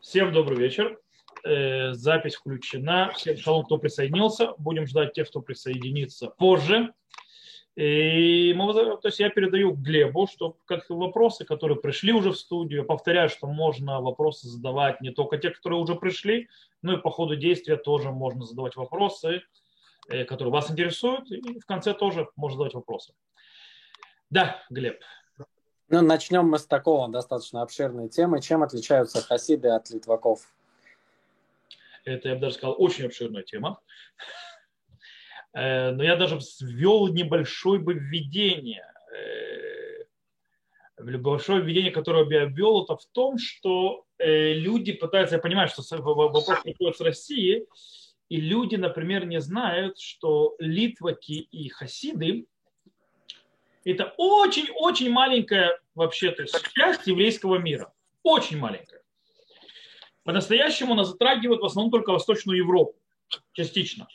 Всем добрый вечер. Э, запись включена. Всем шалом, кто присоединился. Будем ждать тех, кто присоединится позже. И мы, то есть я передаю Глебу, что как вопросы, которые пришли уже в студию, повторяю, что можно вопросы задавать не только те, которые уже пришли, но и по ходу действия тоже можно задавать вопросы, э, которые вас интересуют, и в конце тоже можно задавать вопросы. Да, Глеб. Ну, начнем мы с такого достаточно обширной темы. Чем отличаются хасиды от литваков? Это, я бы даже сказал, очень обширная тема. Э, но я даже ввел небольшое бы введение. Э, небольшое введение, которое я ввел, это в том, что э, люди пытаются, я понимаю, что вопрос приходит с России, и люди, например, не знают, что литваки и хасиды это очень-очень маленькая вообще то есть, часть еврейского мира. Очень маленькая. По-настоящему она затрагивает в основном только Восточную Европу. Частично.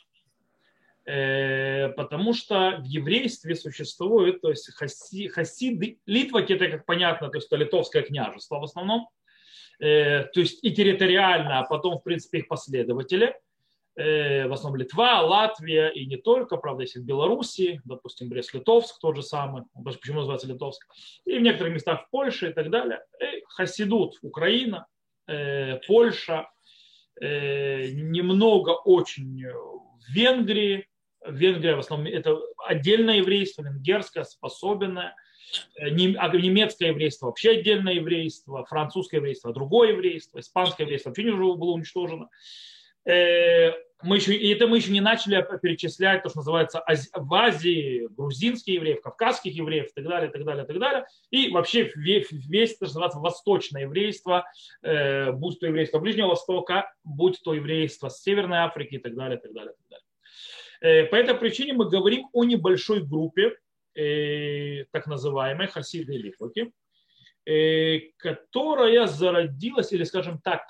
Э, потому что в еврействе существует, то есть хаси, хасиды, литваки, это как понятно, то есть это литовское княжество в основном, э, то есть и территориально, а потом, в принципе, их последователи – в основном Литва, Латвия и не только, правда, есть и в Беларуси, допустим, Брест-Литовск тот же самый, почему называется Литовск, и в некоторых местах в Польше и так далее. И Хасидут, Украина, э, Польша, э, немного очень в Венгрии, Венгрия в основном это отдельное еврейство, венгерское, способенное, а немецкое еврейство вообще отдельное еврейство, французское еврейство другое еврейство, испанское еврейство вообще не было уничтожено мы еще, и это мы еще не начали перечислять то, что называется в Азии грузинских евреев, кавказских евреев и так далее, и так далее, и так далее. И вообще весь, то, что называется восточное еврейство, э, будь то еврейство Ближнего Востока, будь то еврейство с Северной Африки и так далее, и так далее, и так далее. Э, по этой причине мы говорим о небольшой группе, э, так называемой хасиды и литваки, э, которая зародилась, или скажем так,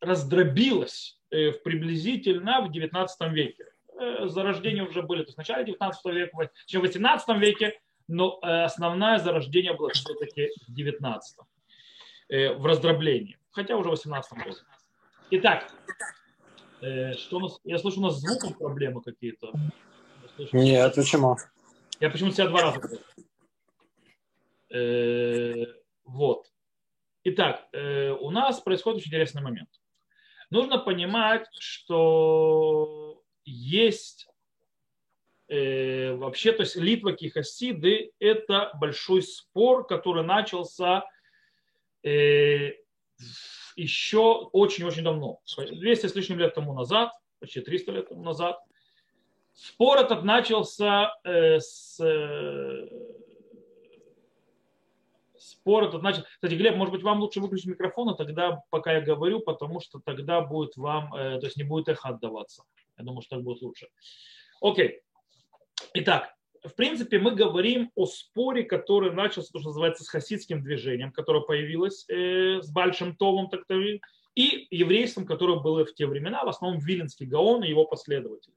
раздробилась Э, в приблизительно в 19 веке. Э, зарождения уже были, то есть в начале 19 века, чем в 18 веке, но э, основное зарождение было все-таки в 19 в раздроблении, хотя уже в 18 веке. Итак, что у нас, я слышу, у нас звуком проблемы какие-то. Нет, почему? Я почему-то себя два раза говорю. Вот. Итак, у нас происходит очень интересный момент нужно понимать, что есть э, вообще, то есть литваки хасиды – это большой спор, который начался э, еще очень-очень давно, 200 с лишним лет тому назад, почти 300 лет тому назад. Спор этот начался э, с э, спор этот начал. Кстати, Глеб, может быть, вам лучше выключить микрофон, а тогда, пока я говорю, потому что тогда будет вам, э, то есть не будет эхо отдаваться. Я думаю, что так будет лучше. Окей. Итак, в принципе, мы говорим о споре, который начался, то, что называется, с хасидским движением, которое появилось э, с Большим Товом, так то и еврейством, которое было в те времена, в основном Виленский Гаон и его последователи.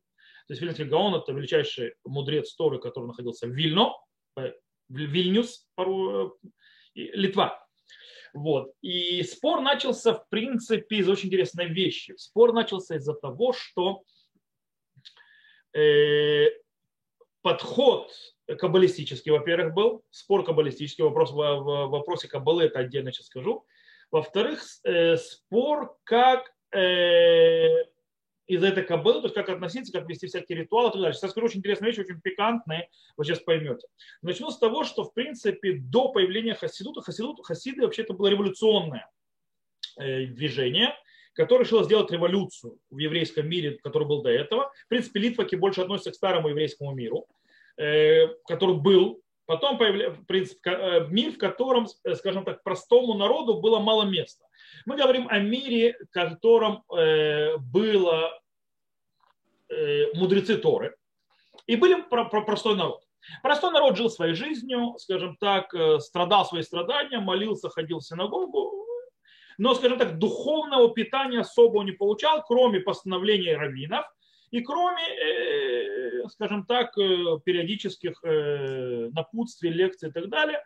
То есть Виленский Гаон – это величайший мудрец Торы, который находился в Вильно, э, Вильнюс, Литва. Вот. И спор начался, в принципе, из очень интересной вещи. Спор начался из-за того, что э, подход каббалистический, во-первых, был, спор каббалистический, вопрос в, в вопросе каббалы, это отдельно сейчас скажу. Во-вторых, э, спор, как э, из этой кобылы, то есть как относиться, как вести всякие ритуалы и так далее. Сейчас скажу очень интересные вещи, очень пикантные, вы сейчас поймете. Начну с того, что в принципе до появления хасидута, хасидут, хасиды вообще это было революционное э, движение, которое решило сделать революцию в еврейском мире, который был до этого. В принципе, литваки больше относятся к старому еврейскому миру, э, который был. Потом появляется э, мир, в котором, скажем так, простому народу было мало места. Мы говорим о мире, в котором э, было э, мудрецы Торы, и были простой народ. Простой народ жил своей жизнью, скажем так, э, страдал свои страдания, молился, ходил в синагогу, но, скажем так, духовного питания особо не получал, кроме постановлений раввинов и кроме, скажем так, периодических напутствий, лекций и так далее.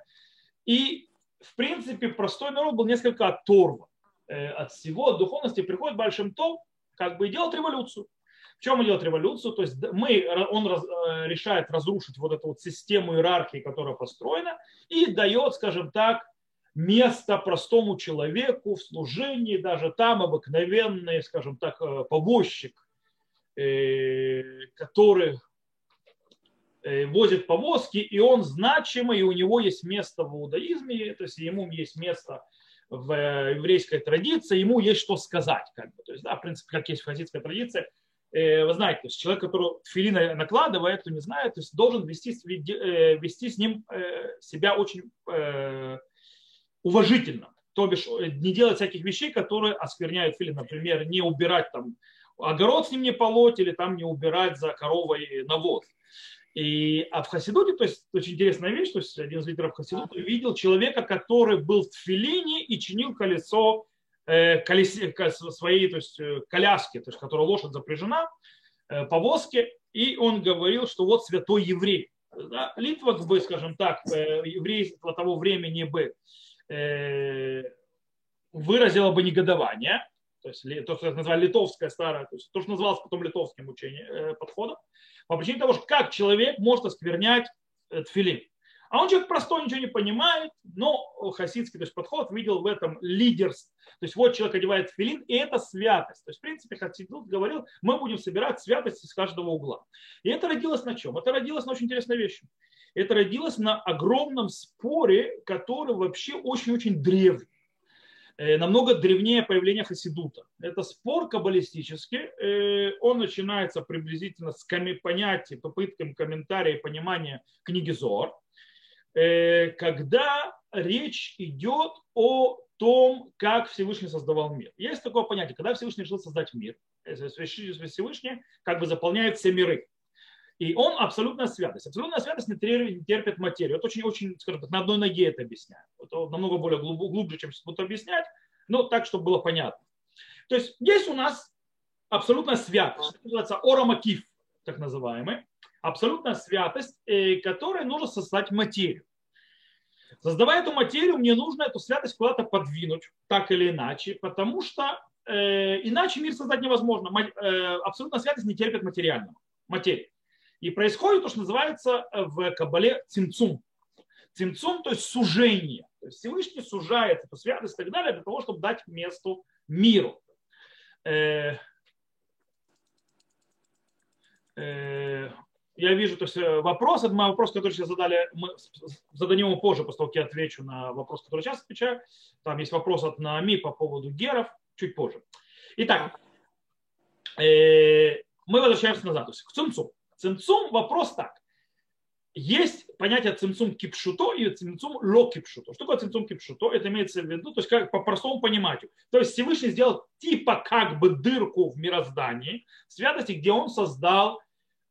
И, в принципе, простой народ был несколько оторван. Э, от всего, от духовности, приходит Большим Том, как бы и делает революцию. В чем делает революцию? То есть мы, он раз, э, решает разрушить вот эту вот систему иерархии, которая построена, и дает, скажем так, место простому человеку в служении, даже там обыкновенный, скажем так, э, побощик, э, который возит повозки, и он значимый, и у него есть место в иудаизме, то есть ему есть место в еврейской традиции, ему есть что сказать. Как бы. То есть, да, в принципе, как есть в хасидской традиции, Э, вы знаете, то есть человек, который тфилин накладывает, кто не знает, то есть должен вести, э, вести с ним э, себя очень уважительно. То бишь не делать всяких вещей, которые оскверняют филин. Например, не убирать там огород с ним не полоть или там не убирать за коровой навоз. И, а в Хасидуте, то есть очень интересная вещь, то есть один из лидеров Хасидута видел человека, который был в тфилине и чинил колесо Э, колесе, своей то есть, э, коляски, то есть, которая лошадь запряжена, э, повозке, и он говорил, что вот святой еврей. Да, Литва, бы, скажем так, еврейство того времени бы выразило бы негодование, то есть то, что называли литовское старое, то, есть, то, что называлось потом литовским учением, подходом, по причине того, что как человек может осквернять тфилин. А он человек простой, ничего не понимает, но хасидский то есть, подход видел в этом лидерство. То есть вот человек одевает филин, и это святость. То есть, в принципе, Хасидут говорил, мы будем собирать святость из каждого угла. И это родилось на чем? Это родилось на очень интересной вещи. Это родилось на огромном споре, который вообще очень-очень древний э, намного древнее появления Хасидута. Это спор каббалистический. Э, он начинается приблизительно с понятия, попытками комментария и понимания книги Зор. Э, когда речь идет о том, как Всевышний создавал мир. Есть такое понятие, когда Всевышний решил создать мир, э, Всевышний как бы заполняет все миры. И он абсолютная святость. Абсолютная святость не терпит материю. Это очень-очень, скажем так, на одной ноге это объясняю. Это намного более глубже, чем сейчас буду объяснять, но так, чтобы было понятно. То есть есть у нас абсолютная святость, это называется орамакиф, так называемый абсолютная святость, э, которой нужно создать материю. Создавая эту материю, мне нужно эту святость куда-то подвинуть, так или иначе, потому что э, иначе мир создать невозможно. Э, абсолютная святость не терпит материального, материи. И происходит то, что называется в Кабале цимцум. Цимцум, то есть сужение. То есть Всевышний сужает эту святость и так далее для того, чтобы дать месту миру. Э, э, я вижу, то есть э, вопрос, это мой вопрос, который сейчас задали, мы зададим его позже, после того, как я отвечу на вопрос, который сейчас отвечаю. Там есть вопрос от Наами по поводу геров, чуть позже. Итак, э, мы возвращаемся назад, то есть к цимцум. Цимцум вопрос так. Есть понятие цимцум кипшуто и цимцум ло кипшуто. Что такое цимцум кипшуто? Это имеется в виду, то есть как по простому пониманию. То есть Всевышний сделал типа как бы дырку в мироздании, святости, где он создал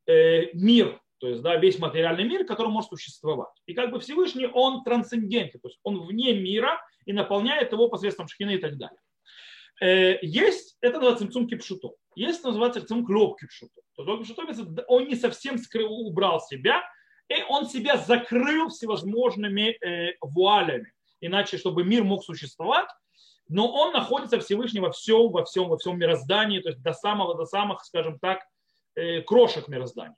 Э, мир, то есть да, весь материальный мир, который может существовать. И как бы Всевышний, он трансцендентный, то есть он вне мира и наполняет его посредством шхины и так далее. Э, есть, это называется цимцум кипшуто. Есть, называется цимцум клоп кипшуто. То есть кипшуто, он не совсем скрыл, убрал себя, и он себя закрыл всевозможными э, вуалями. Иначе, чтобы мир мог существовать, но он находится Всевышний во всем, во всем, во всем мироздании, то есть до самого, до самых, скажем так, Э, крошек мироздания,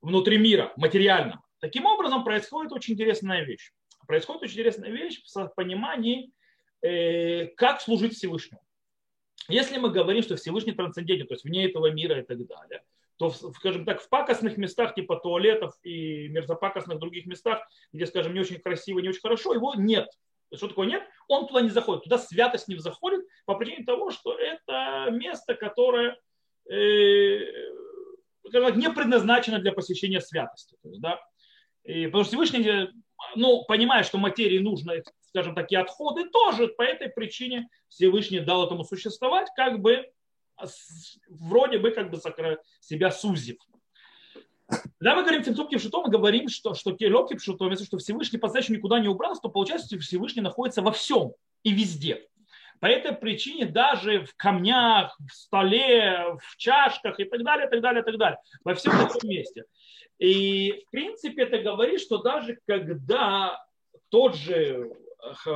внутри мира, материального. Таким образом, происходит очень интересная вещь. Происходит очень интересная вещь в понимании, э, как служить Всевышнему. Если мы говорим, что Всевышний трансцендентен, то есть вне этого мира и так далее, то, скажем так, в пакостных местах, типа туалетов и мерзопакостных других местах, где, скажем, не очень красиво, не очень хорошо, его нет. Что такое нет? Он туда не заходит. Туда святость не заходит по причине того, что это место, которое э, не предназначена для посещения святости. То есть, да? и, потому что Всевышний, ну, понимая, что материи нужно, скажем, такие отходы, тоже по этой причине Всевышний дал этому существовать, как бы вроде бы как бы себя сузив. Когда мы говорим Цимцум Кипшуто, мы говорим, что, что Кело Кипшуто, если что Всевышний по-настоящему никуда не убрался, то получается, что Всевышний находится во всем и везде. По этой причине даже в камнях, в столе, в чашках и так далее, так далее, так далее, во всем этом месте. И в принципе это говорит, что даже когда тот же э,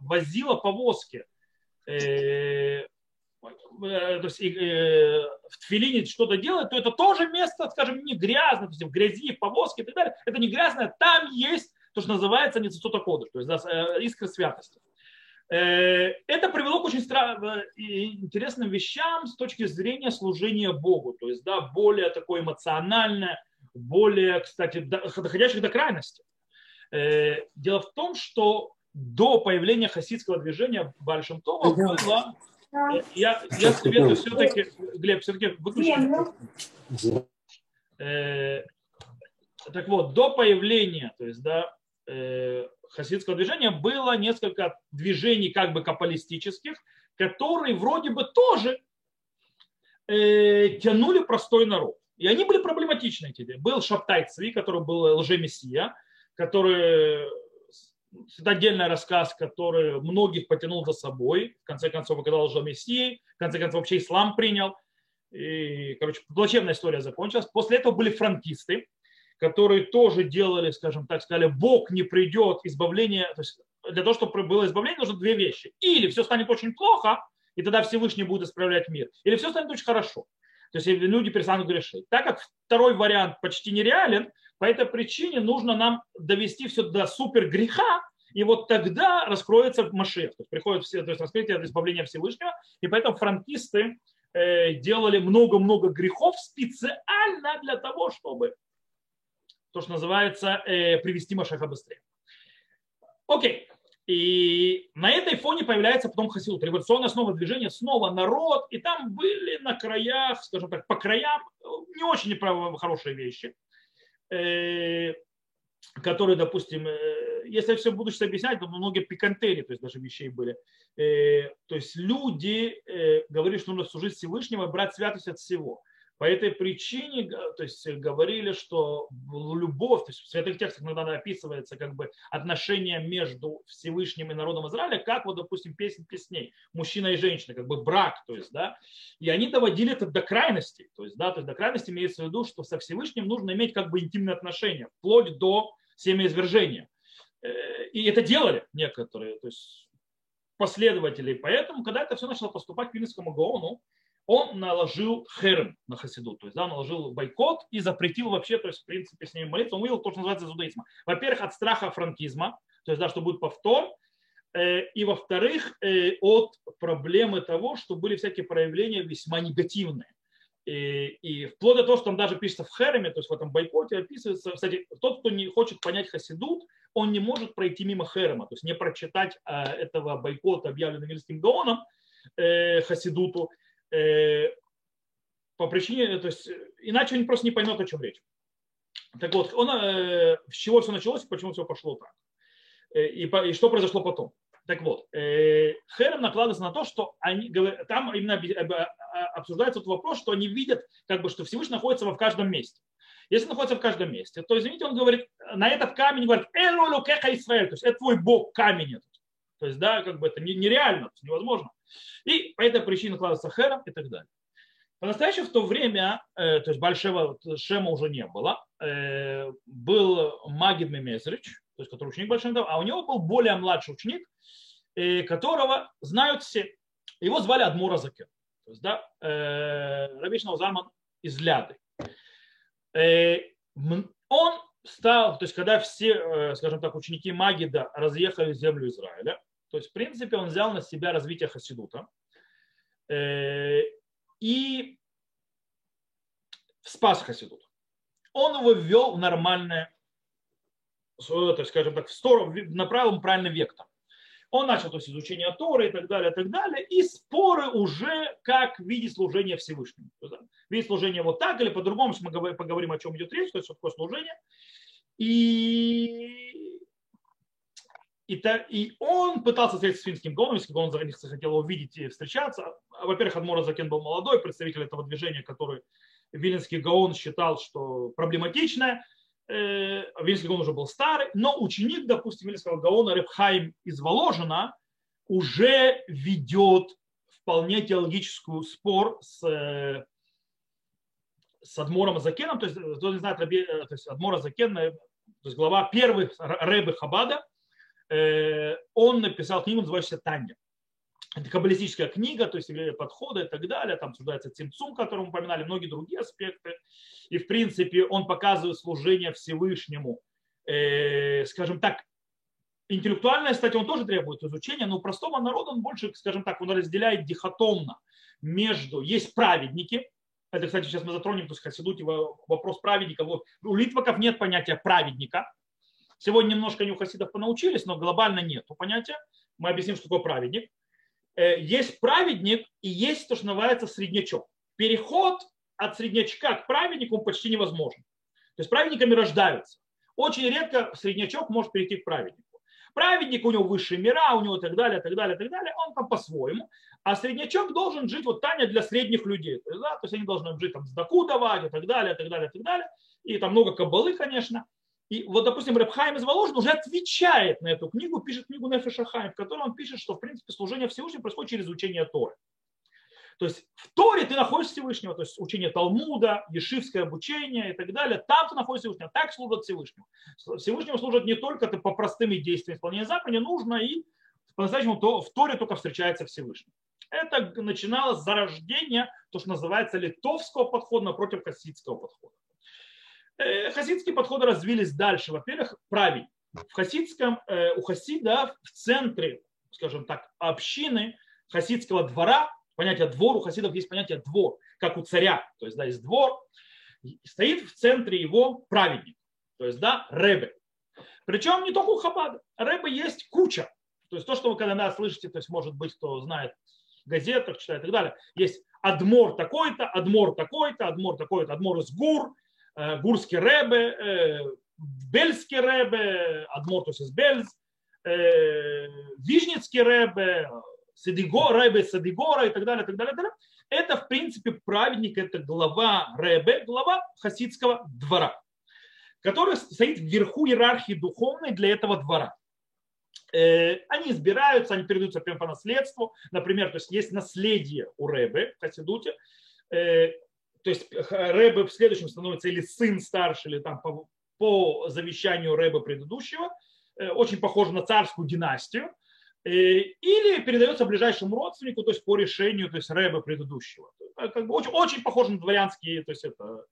возила повозки э, то есть, э, в тфилине что-то делает, то это тоже место, скажем, не грязное, то есть в грязи, в повозке и так далее. Это не грязное, там есть то, что называется ницута кода, то есть да, искра святости. Это привело к очень интересным вещам с точки зрения служения Богу, то есть да, более такое эмоциональное, более, кстати, доходящих до крайности. Дело в том, что до появления хасидского движения Большим Това было... Я, я советую все-таки, Глеб, все-таки выключить. Э, так вот, до появления, то есть, да, э, хасидского движения было несколько движений как бы капалистических, которые вроде бы тоже э, тянули простой народ. И они были проблематичны. Эти. Был Шаптай Цви, который был лжемессия, который это отдельный рассказ, который многих потянул за собой. В конце концов, оказался же Мессией. В конце концов, вообще ислам принял. И, короче, плачевная история закончилась. После этого были франкисты, которые тоже делали, скажем так, сказали, Бог не придет, избавление, то есть для того, чтобы было избавление, нужно две вещи. Или все станет очень плохо, и тогда Всевышний будет исправлять мир. Или все станет очень хорошо. То есть люди перестанут грешить. Так как второй вариант почти нереален, по этой причине нужно нам довести все до супер греха, и вот тогда раскроется Машех, то есть приходит все, то есть раскрытие избавления Всевышнего, и поэтому франкисты э, делали много-много грехов специально для того, чтобы то, что называется, э, привести Машеха быстрее. Окей. И на этой фоне появляется потом Хасидут, революционное снова движение, снова народ, и там были на краях, скажем так, по краям не очень хорошие вещи. Э, которые, допустим, э, если я все буду сейчас объяснять, то много пикантерий, то есть даже вещей были. Э, то есть люди говорили, что нужно служить Всевышнему и брать святость от всего. По этой причине то есть, говорили, что любовь, то есть в святых текстах иногда описывается как бы отношение между Всевышним и народом Израиля, как вот, допустим, песен песней, мужчина и женщина, как бы брак, то есть, да, и они доводили это до крайности, то есть, да, то есть до крайности имеется в виду, что со Всевышним нужно иметь как бы интимные отношения, вплоть до семяизвержения. Э, и это делали некоторые, то есть последователи. Поэтому, когда это все начало поступать к Вильнинскому Гаону, он наложил херм на Хасиду, то есть да, наложил бойкот и запретил вообще, то есть в принципе с ними молиться. Он вывел то, что называется иудаизма. Во-первых, от страха франкизма, то есть да, что будет повтор, э, и во-вторых, э, от проблемы того, что были всякие проявления весьма негативные. И, и вплоть до того, что там даже пишется в Хереме, то есть в этом бойкоте описывается, кстати, тот, кто не хочет понять Хасидут, он не может пройти мимо Херема, то есть не прочитать э, этого бойкота, объявленного Вильским Гаоном, Хасидуту, Э, по причине, то есть, иначе он просто не поймет, о чем речь. Так вот, он, э, с чего все началось почему все пошло так. Э, и, и что произошло потом. Так вот, Херем накладывается на то, что они, там именно обсуждается тот вопрос, что они видят, как бы, что Всевышний находится в каждом месте. Если находится в каждом месте, то, извините, он говорит, на этот камень говорит, Исраэль, то есть это твой Бог, камень этот. То есть, да, как бы это нереально, невозможно. И по этой причине накладывается хером и так далее. По-настоящему в то время, э, то есть большого Шема уже не было, э, был Магид Мемезрич, то есть который ученик большого, а у него был более младший ученик, э, которого знают все. Его звали Адмура Закен. То есть, да, Рабишна Залман из Ляды. Он стал, то есть когда все, скажем так, ученики Магида разъехали в землю Израиля, то есть, в принципе, он взял на себя развитие Хасидута э, и спас Хасидут. Он его ввел в нормальное, то есть, скажем так, в сторону, направил правильный вектор. Он начал то есть, изучение Торы и так далее, и так далее, и споры уже как в виде служения Всевышнему. Виде служения вот так или по-другому, мы поговорим, о чем идет речь, то есть, такое служение. И и, та, и он пытался встретиться с финским Гоном, если он захотел его видеть и встречаться. Во-первых, Адмора Закен был молодой представитель этого движения, который Виленский Гаон считал, что проблематичное. Э, Виленский Гаон уже был старый, но ученик, допустим, Виленского Гаона Репхайм из Воложина уже ведет вполне теологическую спор с, э, с Адмором Закеном, то есть, кто не знает, э, то есть Адмора Закен, то есть глава первых Рэбы Хабада, Э, он написал книгу, называющуюся «Таня». Это каббалистическая книга, то есть подходы и так далее, там обсуждается Цимцум, который мы упоминали, многие другие аспекты. И, в принципе, он показывает служение Всевышнему, э, скажем так, интеллектуальное, кстати, он тоже требует изучения, но у простого народа он больше, скажем так, он разделяет дихотомно между, есть праведники, это, кстати, сейчас мы затронем, то есть Хасидуте вопрос праведника. У литваков нет понятия праведника. Сегодня немножко они у хасидов понаучились, но глобально нет понятия. Мы объясним, что такое праведник. Э, есть праведник и есть то, что называется среднячок. Переход от среднячка к праведнику почти невозможен. То есть праведниками рождаются. Очень редко среднячок может перейти к праведнику. Праведник, у него высшие мира, у него так далее, так далее, так далее, он там по-своему. А среднячок должен жить, вот Таня для средних людей. Да, то есть они должны жить там сдаку давать и так далее, так далее, так далее. И там много кабалы, конечно. И вот, допустим, Рабхайм из Воложин уже отвечает на эту книгу, пишет книгу Нефеша Хайм, в которой он пишет, что, в принципе, служение Всевышнему происходит через учение Торы. То есть в Торе ты находишь Всевышнего, то есть учение Талмуда, ешивское обучение и так далее. Там ты находишь Всевышнего, так служат Всевышнему. Всевышнему служат не только ты по простым действиям исполнения заповедей, нужно и по-настоящему то, в Торе только встречается Всевышний. Это начиналось с зарождения, то, что называется литовского подхода напротив хасидского подхода. Э, хасидские подходы развились дальше. Во-первых, правильно. В хасидском, э, у хасида в центре, скажем так, общины хасидского двора, понятие двор, у хасидов есть понятие двор, как у царя. То есть, да, есть двор, стоит в центре его праведник, то есть, да, Ребе. Причем не только у Хабада. Рэбе есть куча. То есть то, что вы когда слышите, то есть может быть, кто знает газетах, читает и так далее. Есть Адмор такой-то, Адмор такой-то, Адмор такой-то, Адмор из Гур, гурский Ребе, Бельский Ребе, есть из Бельз, Вижницкий Ребе, Садиго, Ребе Садигора и так далее, так далее, так далее. Это, в принципе, праведник, это глава Ребе, глава хасидского двора, который стоит вверху иерархии духовной для этого двора. Они избираются, они передаются прямо по наследству. Например, то есть есть наследие у Ребе в Хасидуте, то есть Рэбе в следующем становится или сын старший, или там по, по завещанию Рэба предыдущего, э, очень похоже на царскую династию, э, или передается ближайшему родственнику, то есть по решению то есть Рэба предыдущего. Как бы очень, очень похоже на дворянские, то есть это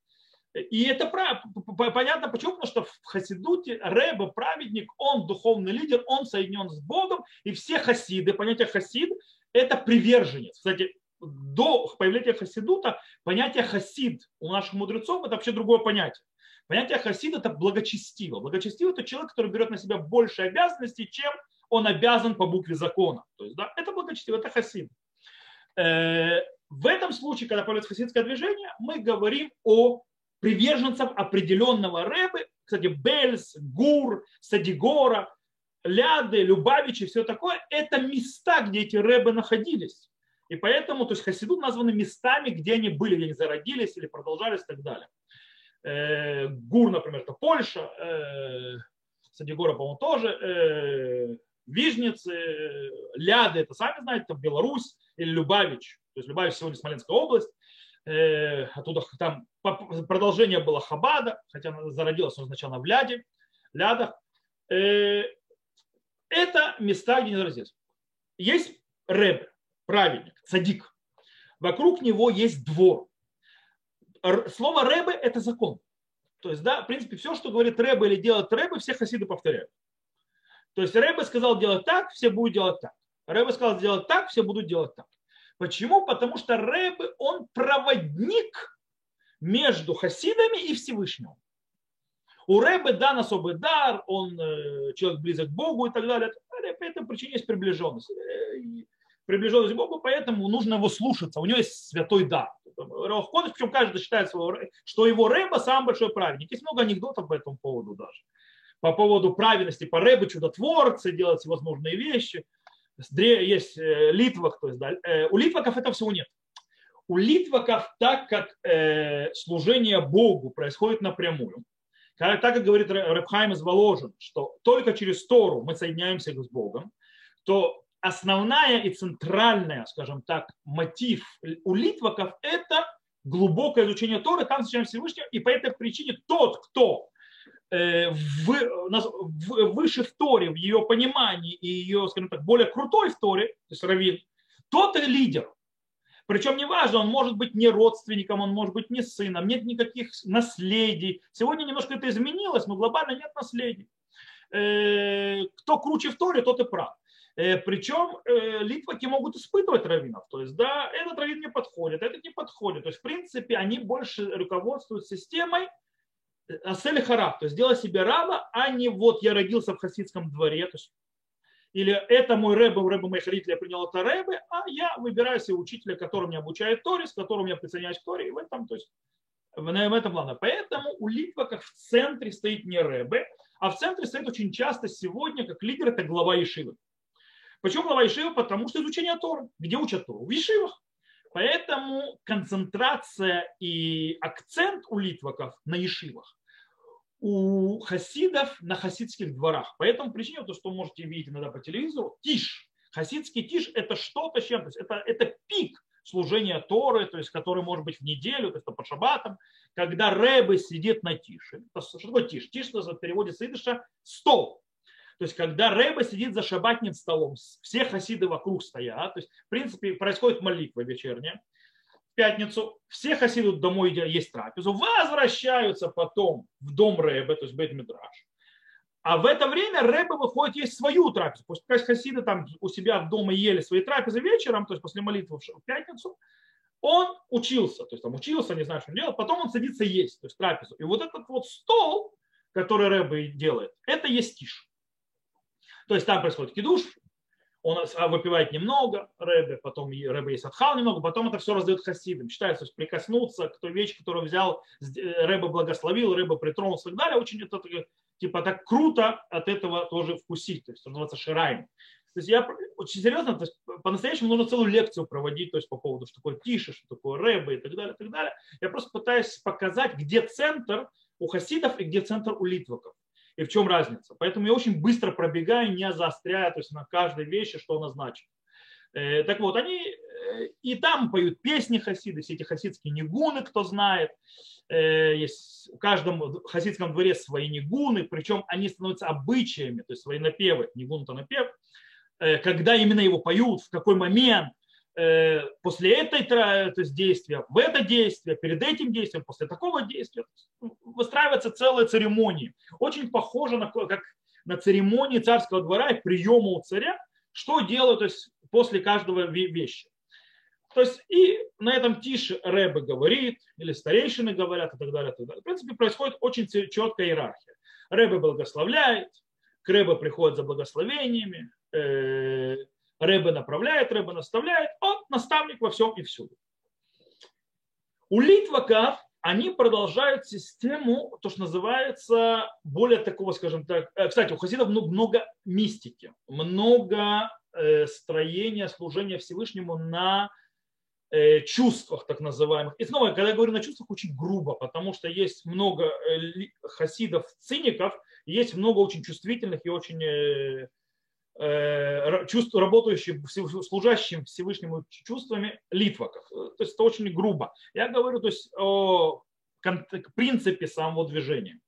и это понятно почему, потому что в Хасидуте Рэба, праведник, он духовный лидер, он соединен с Богом, и все хасиды, понятие хасид – это приверженец. Кстати, до появления хасидута понятие хасид у наших мудрецов это вообще другое понятие. Понятие хасид это благочестиво. Благочестиво это человек, который берет на себя больше обязанностей, чем он обязан по букве закона. То есть, да, это благочестиво, это хасид. Э, в этом случае, когда появляется хасидское движение, мы говорим о приверженцах определенного рэбы, кстати, Бельс, Гур, Садигора, Ляды, Любавичи, все такое, это места, где эти рэбы находились. И поэтому, то есть хасидут названы местами, где они были, где они зародились или продолжались и так далее. Э, Гур, например, это Польша, э, Садигора, по-моему, тоже, э, Вижницы, Ляды, это сами знаете, это Беларусь или Любавич. То есть Любавич сегодня Смоленская область. Оттуда там продолжение было Хабада, хотя зародилось он сначала в Ляде, Лядах. Это места, где не зародились. Есть Рэб, праведник, садик. Вокруг него есть двор. Слово Рэбе – это закон. То есть, да, в принципе, все, что говорит Рэбе или делает Рэбе, все хасиды повторяют. То есть Рэбе сказал делать так, все будут делать так. Рэбе сказал делать так, все будут делать так. Почему? Потому что Рэбе, он проводник между хасидами и Всевышним. У Рэбе дан особый дар, он э, человек близок к Богу и так далее. По этой причине есть приближенность. Приближенность к Богу, поэтому нужно его слушаться. У него есть святой дар. Рохкодыш, причем каждый считает, что его Рэба самый большой праведник. Есть много анекдотов по этому поводу даже. По поводу праведности, по Рэбе чудотворцы, делать всевозможные вещи. Есть э, литвак, то есть, да, э, у литваков этого всего нет. У литваков, так как э, служение Богу происходит напрямую, так как говорит Рабхайм из Воложин, что только через Тору мы соединяемся с Богом, то основная и центральная, скажем так, мотив у литваков – это глубокое изучение Торы, там встречаем Всевышнего, и по этой причине тот, кто э, выше в Торе, в ее понимании и ее, скажем так, более крутой в Торе, то есть Равин, тот и лидер. Причем неважно, он может быть не родственником, он может быть не сыном, нет никаких наследий. Сегодня немножко это изменилось, но глобально нет наследий. Э, кто круче в Торе, тот и прав. Э, Причем э, литваки могут испытывать раввинов. То есть, да, этот раввин не подходит, этот не подходит. То есть, в принципе, они больше руководствуют системой Асели Хараб, то есть сделай себе раба, а не вот я родился в хасидском дворе, то есть или это мой рэбе, у рэбе моих родителей я принял это рэбе, а я выбираю себе учителя, который меня обучает Торе, с которым я присоединяюсь к Торе, и в этом, то есть, в этом плане. Поэтому у Литва как в центре стоит не рэбе, а в центре стоит очень часто сегодня, как лидер, это глава Ешивы. Почему глава Ешивы? Потому что изучение Торы. Где учат Тору? В Ешивах. Поэтому концентрация и акцент у литваков на Ешивах у хасидов на хасидских дворах. По этому причине, то, что можете видеть иногда по телевизору, тиш. Хасидский тиш – это что-то с чем-то. Это, это пик служения Торы, то есть, который может быть в неделю, то есть по шабатам, когда Рэбе сидит на тише. Что такое тиш? Тиш в переводе с идыша – стол. То есть, когда Рэбе сидит за шабатным столом, все хасиды вокруг стоят, то есть, в принципе, происходит молитва вечерняя, пятницу, все хасиды домой есть трапезу, возвращаются потом в дом Рэбе, то есть Бет Мидраш. А в это время Рэбе выходит есть свою трапезу. Пускай хасиды там у себя в дома ели свои трапезы вечером, то есть после молитвы в пятницу, он учился, то есть там учился, не знаю, что он делал, потом он садится есть, то есть трапезу. И вот этот вот стол, который Рэбе делает, это есть тишь. То есть там происходит кидуш, он а, выпивает немного, Рэбе, потом Рэбе есть отхал немного, потом это все раздает хасидам. Считается, что прикоснуться к той вещи, которую взял, э, Рэбе благословил, Рэбе притронулся и так далее, очень это типа так круто от этого тоже вкусить, то есть называется шираем. То есть я очень серьезно, то есть по-настоящему нужно целую лекцию проводить, то есть по поводу, что такое тише, что такое рэбе и так далее, и так далее. Я просто пытаюсь показать, где центр у хасидов и где центр у литваков и в чем разница. Поэтому я очень быстро пробегаю, не заостряя то есть на каждой вещи, что она значит. Э, так вот, они э, и там поют песни хасиды, все эти хасидские нигуны, кто знает. Э, есть в каждом хасидском дворе свои нигуны, причем они становятся обычаями, то есть свои напевы, нигун это напев, когда именно его поют, в какой момент, после этой то есть, действия, в это действие, перед этим действием, после такого действия выстраивается целая церемония. Очень похоже на, как на церемонии царского двора и приема у царя, что делают то есть, после каждого вещи. То есть и на этом тише Рэбе говорит, или старейшины говорят и так далее. И так далее. В принципе, происходит очень четкая иерархия. Рэбе благословляет, к Рэбе приходят за благословениями, э, Рэбе направляет, Рэбе наставляет, он наставник во всем и всюду. У литваков они продолжают систему, то, что называется, более такого, скажем так, э, кстати, у хасидов много мистики, много э, строения, служения Всевышнему на э, чувствах, так называемых. И снова, когда я говорю на чувствах, очень грубо, потому что есть много хасидов-циников, есть много очень чувствительных и очень чувств, работающих, служащим Всевышнему чувствами литваков. То есть это очень грубо. Я говорю то есть, о принципе самого движения.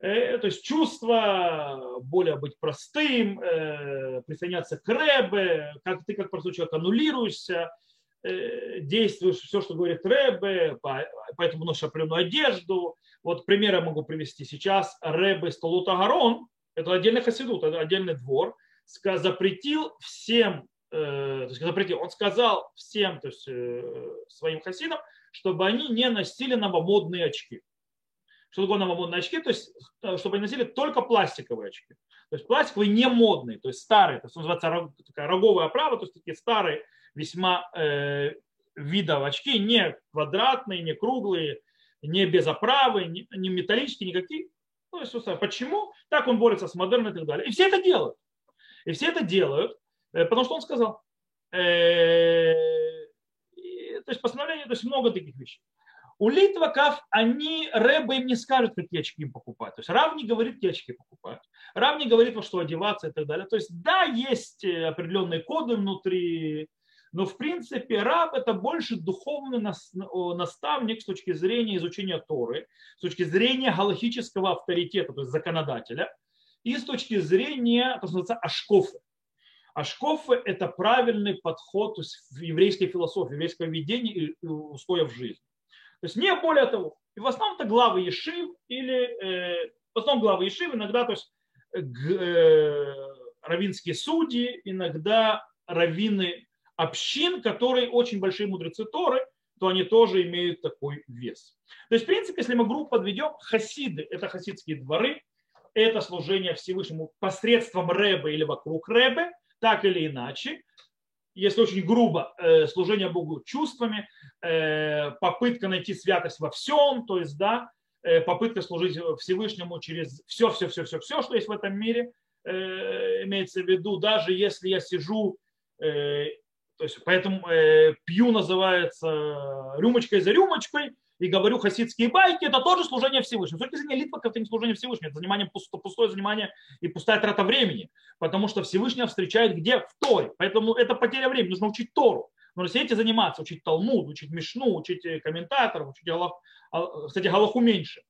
Э, то есть чувство более быть простым, э, присоединяться к Рэбе, как ты как простой человек аннулируешься, действуешь все, что говорит Рэбе, поэтому носишь определенную одежду. Вот пример я могу привести сейчас. Рэбе Столутагарон, это отдельный хасидут, это отдельный двор, запретил всем, э, то есть запретил, он сказал всем то есть, э, своим хасидам, чтобы они не носили новомодные очки. Что такое новомодные очки? То есть, э, чтобы они носили только пластиковые очки. То есть пластиковые не модные, то есть старые, то есть называется такая роговая оправа, то есть такие старые весьма э, видов очки, не квадратные, не круглые, не без оправы, не, не металлические, никакие. Ну, есть, почему? Так он борется с модерном и так далее. И все это делают. И все это делают, э, потому что он сказал. Э, то есть постановление, то есть много таких вещей. У литваков они, Рэбе им не скажут, какие очки им покупать. То есть Рав не говорит, какие очки покупать. Рав не говорит, во что одеваться и так далее. То есть да, есть э, определенные коды внутри, но в принципе раб это больше духовный наставник с точки зрения изучения Торы, с точки зрения галактического авторитета, то есть законодателя, и с точки зрения, то, что называется, ашкофы. Ашкофы – это правильный подход в еврейской философии, еврейского видения и устоев жизни. То есть не более того. И в основном это главы Ешив или э, в основном главы Ешив, иногда то есть, э, равинские судьи, иногда раввины общин, которые очень большие мудрецы Торы, то они тоже имеют такой вес. То есть, в принципе, если мы группу подведем, хасиды – это хасидские дворы, это служение Всевышнему посредством Рэбе или вокруг Рэбе, так или иначе. Если очень грубо, э, служение Богу чувствами, э, попытка найти святость во всем, то есть, да, э, попытка служить Всевышнему через все, все, все, все, все, что есть в этом мире, имеется в виду, даже если я сижу, то есть поэтому пью называется рюмочкой за рюмочкой, и говорю хасидские байки, это тоже служение Всевышнему. С точки зрения Литва, это не служение Всевышнему, это занимание, пустое занимание и пустая трата времени. Потому что Всевышний встречает где? В Торе. Поэтому это потеря времени. Нужно учить Тору. Нужно сидеть и заниматься, учить Талмуд, учить Мишну, учить э, комментаторов, учить Галах. А, кстати, Галаху меньше.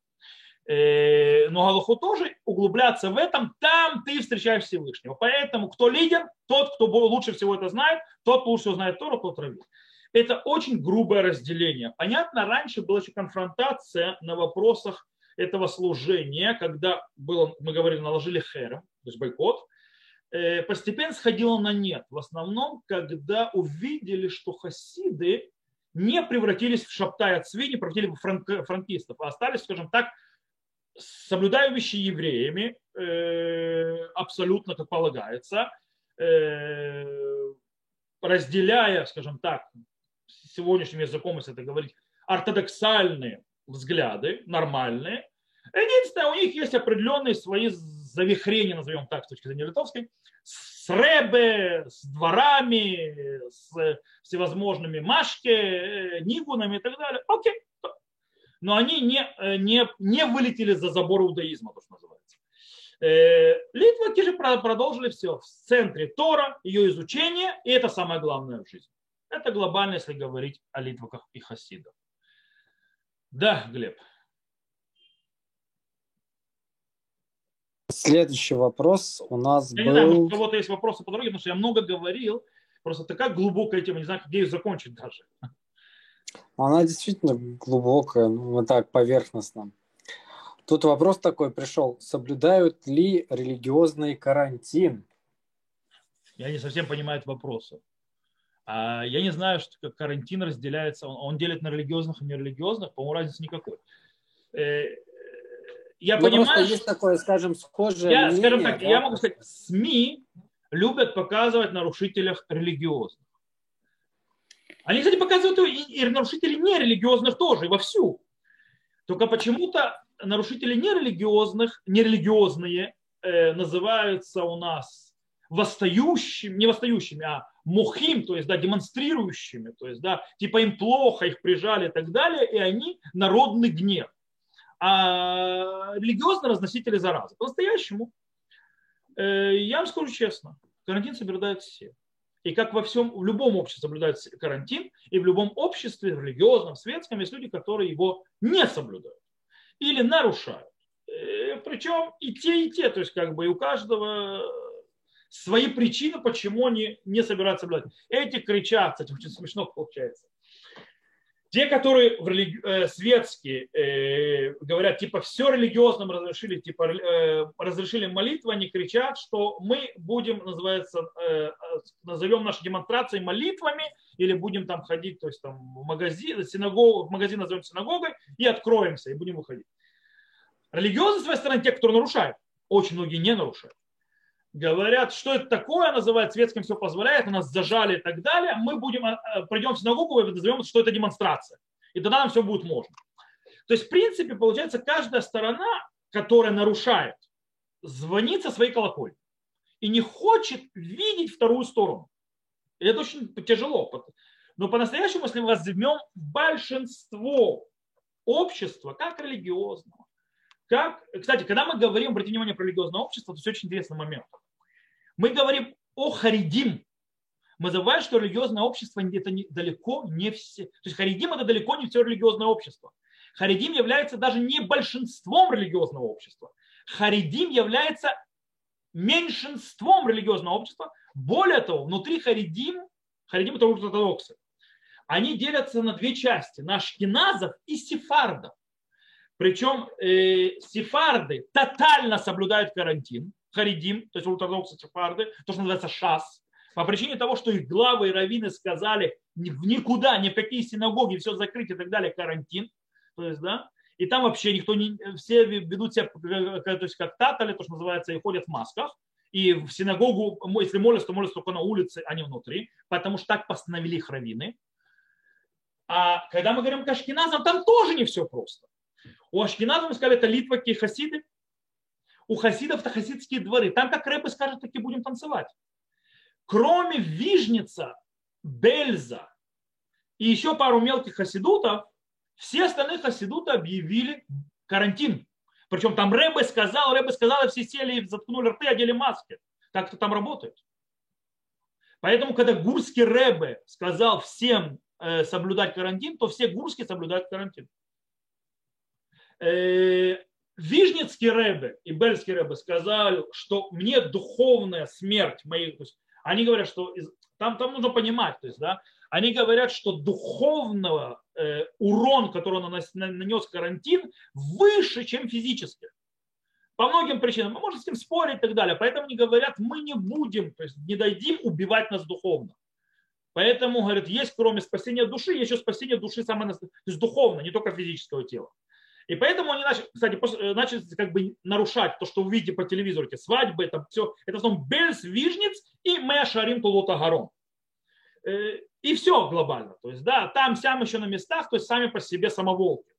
Э, но Галаху тоже углубляться в этом, там ты встречаешь Всевышнего. Поэтому кто лидер, тот, кто лучше всего это знает, тот лучше всего знает Тору, тот раввин. Это очень грубое разделение. Понятно, раньше была еще конфронтация на вопросах этого служения, когда было, мы говорили, наложили херем, то есть бойкот, э, постепенно сходило на нет. В основном, когда увидели, что хасиды не превратились в шаптай свиньи, превратили в франк, франкистов, а остались, скажем так, соблюдающие евреями, э, абсолютно как полагается, э, разделяя, скажем так, сегодняшним языком, если это говорить, ортодоксальные взгляды, нормальные. Единственное, у них есть определенные свои завихрения, назовем так, с точки зрения литовской, с рэбе, с дворами, с всевозможными машке, нигунами и так далее. Окей. Но они не, не, не вылетели за забор иудаизма, то, что называется. Э, Литваки же продолжили все в центре Тора, ее изучение, и это самое главное в жизни. Это глобально, если говорить о литваках и хасидах. Да, Глеб. Следующий вопрос у нас я был... не знаю, может, у кого-то есть вопросы по дороге, потому что я много говорил. Просто такая глубокая тема, не знаю, где ее закончить даже. Она действительно глубокая, ну, так поверхностно. Тут вопрос такой пришел. Соблюдают ли религиозный карантин? Я не совсем понимаю этот вопрос. А я не знаю, что карантин разделяется, он, он делит на религиозных и нерелигиозных, по-моему, разницы никакой. Э, я ну, понимаю, есть такое, скажем, схожее. Я, мнение, скажем так, да? я могу сказать, СМИ любят показывать нарушителях религиозных. Они, кстати, показывают и, и нарушителей нерелигиозных тоже, и вовсю. Только почему-то нарушители нерелигиозных, нерелигиозные э, называются у нас восстающими, не восстающими, а мухим, то есть да, демонстрирующими, то есть да, типа им плохо, их прижали и так далее, и они народный гнев. А религиозные разносители заразы. По-настоящему, э, я вам скажу честно, карантин соблюдают все. И как во всем, в любом обществе соблюдают карантин, и в любом обществе, в религиозном, светском, есть люди, которые его не соблюдают или нарушают. Э, Причем и те, и те, то есть как бы и у каждого свои причины, почему они не собираются соблюдать. Эти кричат, кстати, очень смешно получается. Те, которые в религи... э, светские э, говорят, типа, все религиозным разрешили, типа, э, разрешили молитву, они кричат, что мы будем, называется, э, назовем наши демонстрации молитвами, или будем там ходить, то есть там в магазин, синагогу, в магазин назовем синагогой, и откроемся, и будем выходить. Религиозные, с своей стороны, те, кто нарушает, очень многие не нарушают говорят, что это такое, называют светским все позволяет, нас зажали и так далее, мы будем, э, э, придем в синагогу и назовем, что это демонстрация. И тогда нам все будет можно. То есть, в принципе, получается, каждая сторона, которая нарушает, звонит со своей колокольни и не хочет видеть вторую сторону. И это очень тяжело. Но по-настоящему, если мы возьмем большинство общества, как религиозного, как, кстати, когда мы говорим, обратите внимание, про религиозное общество, то это очень интересный момент. Мы говорим о Харидим. Мы забываем, что религиозное общество это не, далеко не все. То есть Харидим это далеко не все религиозное общество. Харидим является даже не большинством религиозного общества. Харидим является меньшинством религиозного общества. Более того, внутри харидим, харидим это ортодоксы, они делятся на две части, на ашкеназов и сефардов. Причем э, сефарды тотально соблюдают карантин, харидим, то есть ортодоксы сефарды, то, что называется шас, по причине того, что их главы и раввины сказали в никуда, ни в какие синагоги, все закрыть и так далее, карантин. То есть, да, и там вообще никто не, все ведут себя то есть, как татали, то, что называется, и ходят в масках. И в синагогу, если молятся, то молятся только на улице, а не внутри, потому что так постановили их раввины. А когда мы говорим к ашкеназам, там тоже не все просто. У ашкеназов, мы сказали, это литваки и. У хасидов это хасидские дворы. Там, как рэпы скажут, таки будем танцевать. Кроме Вижница, Бельза и еще пару мелких хасидутов, все остальные хасидуты объявили карантин. Причем там Рэбе сказал, Рэбе сказал, и все сели и заткнули рты, одели маски. Так это там работает. Поэтому, когда гурский Рэбе сказал всем э, соблюдать карантин, то все гурские соблюдают карантин. Вижницкий Рэбе и Бельский Рэбе сказали, что мне духовная смерть моей, то есть они говорят, что там, там нужно понимать, то есть, да, они говорят, что духовного э, урон, который он нанес, нанес карантин, выше, чем физический. По многим причинам. Мы можем с ним спорить и так далее. Поэтому они говорят, мы не будем, то есть не дадим убивать нас духовно. Поэтому, говорят, есть кроме спасения души, есть еще спасение души самое, то есть духовно, не только физического тела. И поэтому они начали, кстати, э, начали как бы нарушать то, что вы видите по телевизору, эти свадьбы, это все, это в основном Бельс, Вижниц и Мэя Шарим Тулота Гарон. Э, и все глобально. То есть, да, там, сям еще на местах, то есть сами по себе самоволки.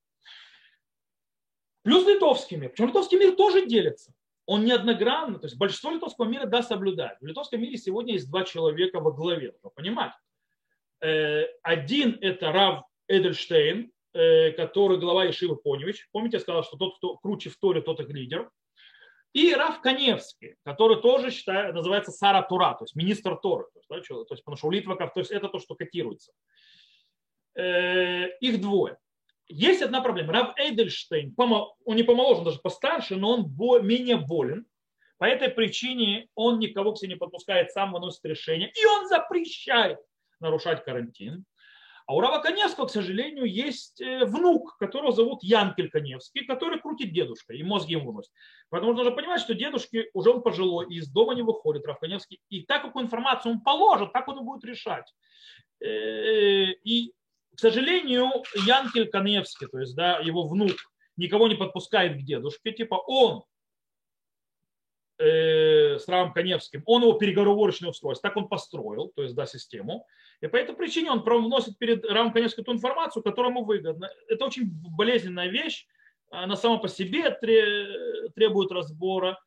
Плюс литовский мир. Причем литовский мир тоже делится. Он не одногранно, то есть большинство литовского мира да соблюдает. В литовском мире сегодня есть два человека во главе, понимать. Э, один это Рав Эдельштейн, который глава Ишивы Поневич. Помните, я сказал, что тот, кто круче в Торе, тот их лидер. И Раф Каневский, который тоже считает, называется Сара Тура, то есть министр Торы. То есть, да, то есть, потому что у Литваков то есть, это то, что котируется. Э, их двое. Есть одна проблема. Рав Эйдельштейн, он не помоложе, даже постарше, но он менее болен. По этой причине он никого к себе не подпускает, сам выносит решение. И он запрещает нарушать карантин. А у Рава Коневского, к сожалению, есть э, внук, которого зовут Янкель Коневский, который крутит дедушка и мозги ему выносит. Поэтому нужно понимать, что дедушке уже он пожилой, и из дома не выходит Рав Коневский. И так, какую информацию он положит, так он и будет решать. Э, и, к сожалению, Янкель Коневский, то есть да, его внук, никого не подпускает к дедушке. Типа он э, с Равом Коневским, он его переговорочное устройство, так он построил, то есть да, систему. И по этой причине он вносит перед Равом Коневским ту информацию, которая ему выгодна. Это очень болезненная вещь, она сама по себе требует разбора.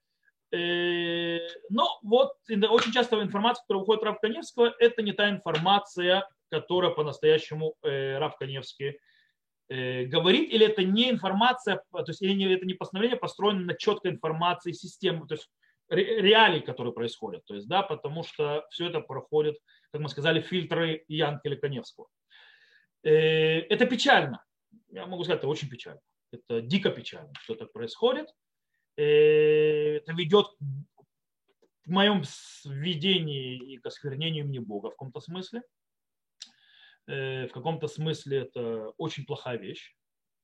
Э, но вот очень часто информация, которая выходит Рав Коневского, это не та информация, которая по-настоящему э, Рав Коневский э, говорит, или это не информация, то есть или это не постановление построено на четкой информации системы, то есть реалий, которые происходят. То есть, да, потому что все это проходит, как мы сказали, фильтры Янкеля Коневского. Э, это печально. Я могу сказать, это очень печально. Это дико печально, что так происходит. Э, это ведет в моем видении и к осквернению имени Бога в каком-то смысле. Э, в каком-то смысле это очень плохая вещь.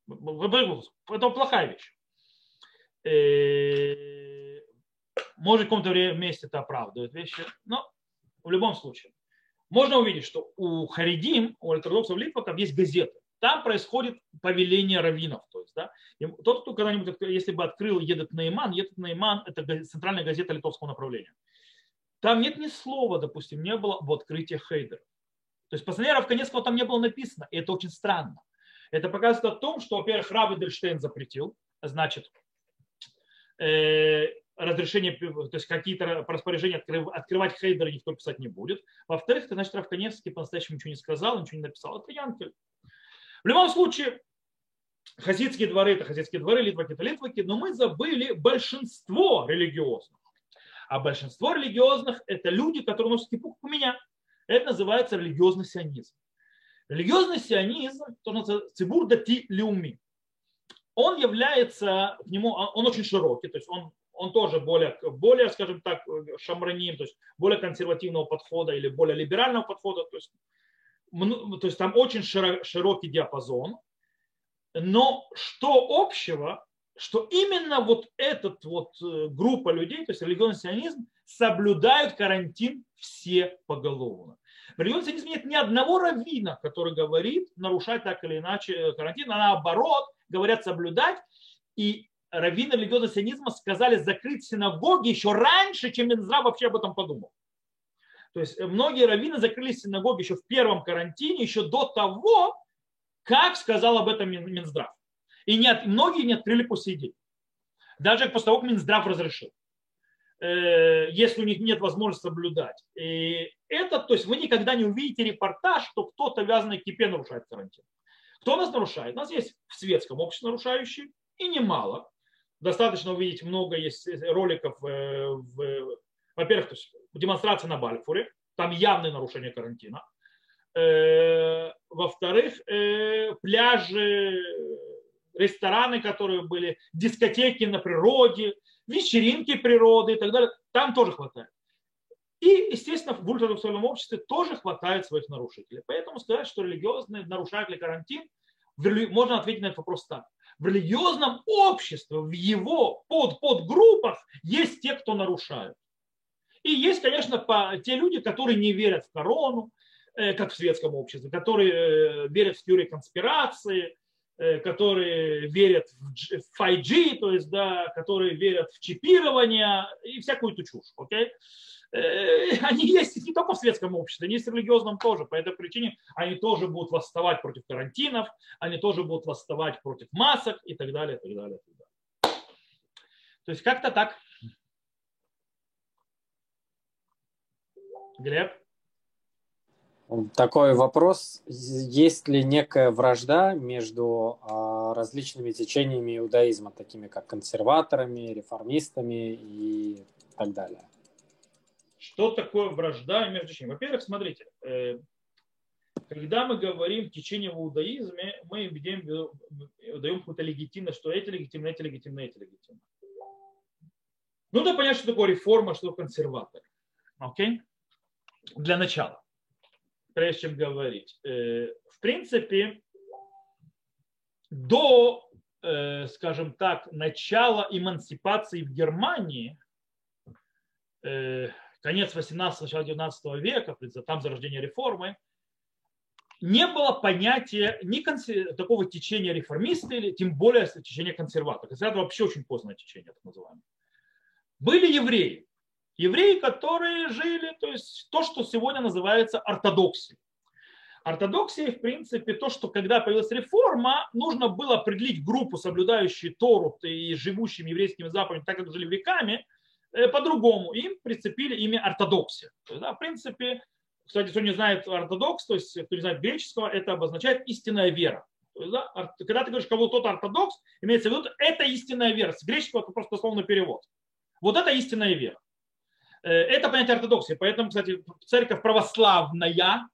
Это плохая вещь может, в каком-то месте это оправдывает вещи, но в любом случае. Можно увидеть, что у Харидим, у ортодоксов Литваков есть газеты. Там происходит повеление раввинов. То есть, да, тот, кто когда-нибудь, если бы открыл Едет Нейман, Едет Нейман – это центральная газета литовского направления. Там нет ни слова, допустим, не было об открытии Хейдера. То есть постановление Равканецкого там не было написано, и это очень странно. Это показывает о том, что, во-первых, Рав Эдельштейн запретил, значит, э, разрешение, то есть какие-то распоряжения открывать хейдеры никто писать не будет. Во-вторых, это значит, Равканевский по-настоящему ничего не сказал, ничего не написал. Это Янкель. В любом случае, хасидские дворы – это хасидские дворы, литваки – это литваки, но мы забыли большинство религиозных. А большинство религиозных – это люди, которые носят кипух у меня. Это называется религиозный сионизм. Религиозный сионизм, то называется цибур дати лиуми. Он является, к нему, он очень широкий, то есть он он тоже более, более, скажем так, шамраним, то есть более консервативного подхода или более либерального подхода. То есть, то есть там очень широкий диапазон. Но что общего, что именно вот эта вот э, группа людей, то есть религиозный сионизм, соблюдают карантин все поголовно. В религиозном сионизме нет ни одного раввина, который говорит нарушать так или иначе э, карантин, а наоборот говорят соблюдать. И раввины религиозного сионизма сказали закрыть синагоги еще раньше, чем Минздрав вообще об этом подумал. То есть э, многие раввины закрыли синагоги еще в первом карантине, еще до того, как сказал об этом Минздрав. И нет, многие не открыли по сей. Даже после того, как Минздрав разрешил. Э, если у них нет возможности соблюдать. И это, то есть вы никогда не увидите репортаж, что кто-то вязаный к кипе нарушает карантин. Кто нас нарушает? У нас есть в светском обществе нарушающие, и немало. Достаточно увидеть много есть роликов, э, во-первых, то есть демонстрации на Бальфуре, там явное нарушение карантина. Э, во-вторых, пляжи рестораны, которые были, дискотеки на природе, вечеринки природы и так далее, там тоже хватает. И, естественно, в ультрадоксальном обществе тоже хватает своих нарушителей. Поэтому сказать, что религиозные нарушатели карантин, можно ответить на этот вопрос так. В религиозном обществе, в его под, подгруппах есть те, кто нарушают. И есть, конечно, по, те люди, которые не верят в корону, э, как в светском обществе, которые э, верят в теории конспирации, Э, которые верят в 5G, то есть, да, которые верят в чипирование и всякую эту чушь. Okay? Э, они есть не только в светском обществе, они есть в религиозном тоже. По этой причине они тоже будут восставать против карантинов, они тоже будут восставать против масок и так далее, и так далее. И так далее. То есть как-то так. Глеб? Такой вопрос. Есть ли некая вражда между а, различными течениями иудаизма, такими как консерваторами, реформистами и так далее? Что такое вражда между чем? Во-первых, смотрите, э, когда мы говорим течение в иудаизме, мы даем, даем какую-то легитимность, что эти легитимны, эти легитимны, эти легитимны. Ну, да понять, что такое реформа, что консерватор. Окей? Для начала прежде чем говорить. Э, в принципе, до, э, скажем так, начала эмансипации в Германии, конец 18 начало 19 века, там зарождение реформы, не было понятия ни такого течения реформиста, или тем более течения консерваторов. Это вообще очень позднее течение, так называемое. Были евреи, Евреи, которые жили, то есть то, что сегодня называется ортодоксией. Ортодоксия, в принципе, то, что когда появилась реформа, нужно было определить группу, соблюдающую Тору и живущими еврейскими заповедями, так как жили веками, по-другому. Им прицепили имя ортодоксия. Да, в принципе, кстати, кто не знает ортодокс, то есть кто не знает греческого, это обозначает истинная вера. То есть, да, когда ты говоришь, кого тот ортодокс, имеется в виду, это истинная вера. С греческого это просто дословный перевод. Вот это истинная вера. Э, это понятие ортодоксии. Поэтому, кстати, церковь православная,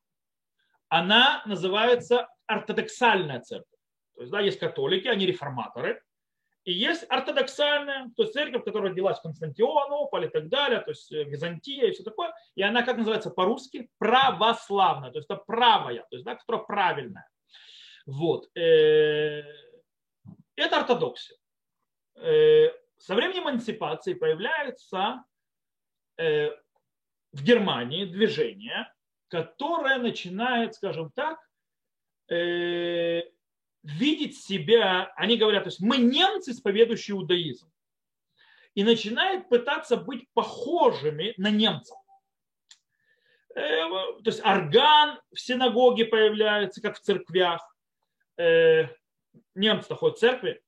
она называется ортодоксальная церковь. То есть, да, есть католики, они реформаторы, и есть ортодоксальная, то есть церковь, которая родилась в Константинополе и так далее, то есть э, Византия и все такое. И она, как называется по-русски, православная, то есть это правая, то есть да, которая правильная. Вот. Э, это ортодоксия. Со временем эмансипации появляется в Германии движение, которое начинает, скажем так, э, видеть себя, они говорят, то есть мы немцы, исповедующие иудаизм, и начинает пытаться быть похожими на немцев. Э, то есть орган в синагоге появляется, как в церквях. Э, немцы ходят в церкви.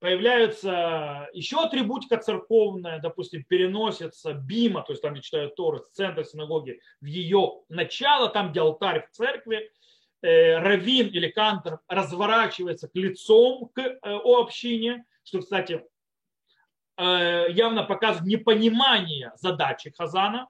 Появляется еще атрибутика церковная, допустим, переносится бима, то есть там, где читают Торы, с центра синагоги в ее начало, там, где алтарь в церкви, э, раввин или кантор разворачивается к лицом к э, общине, что, кстати, э, явно показывает непонимание задачи Хазана,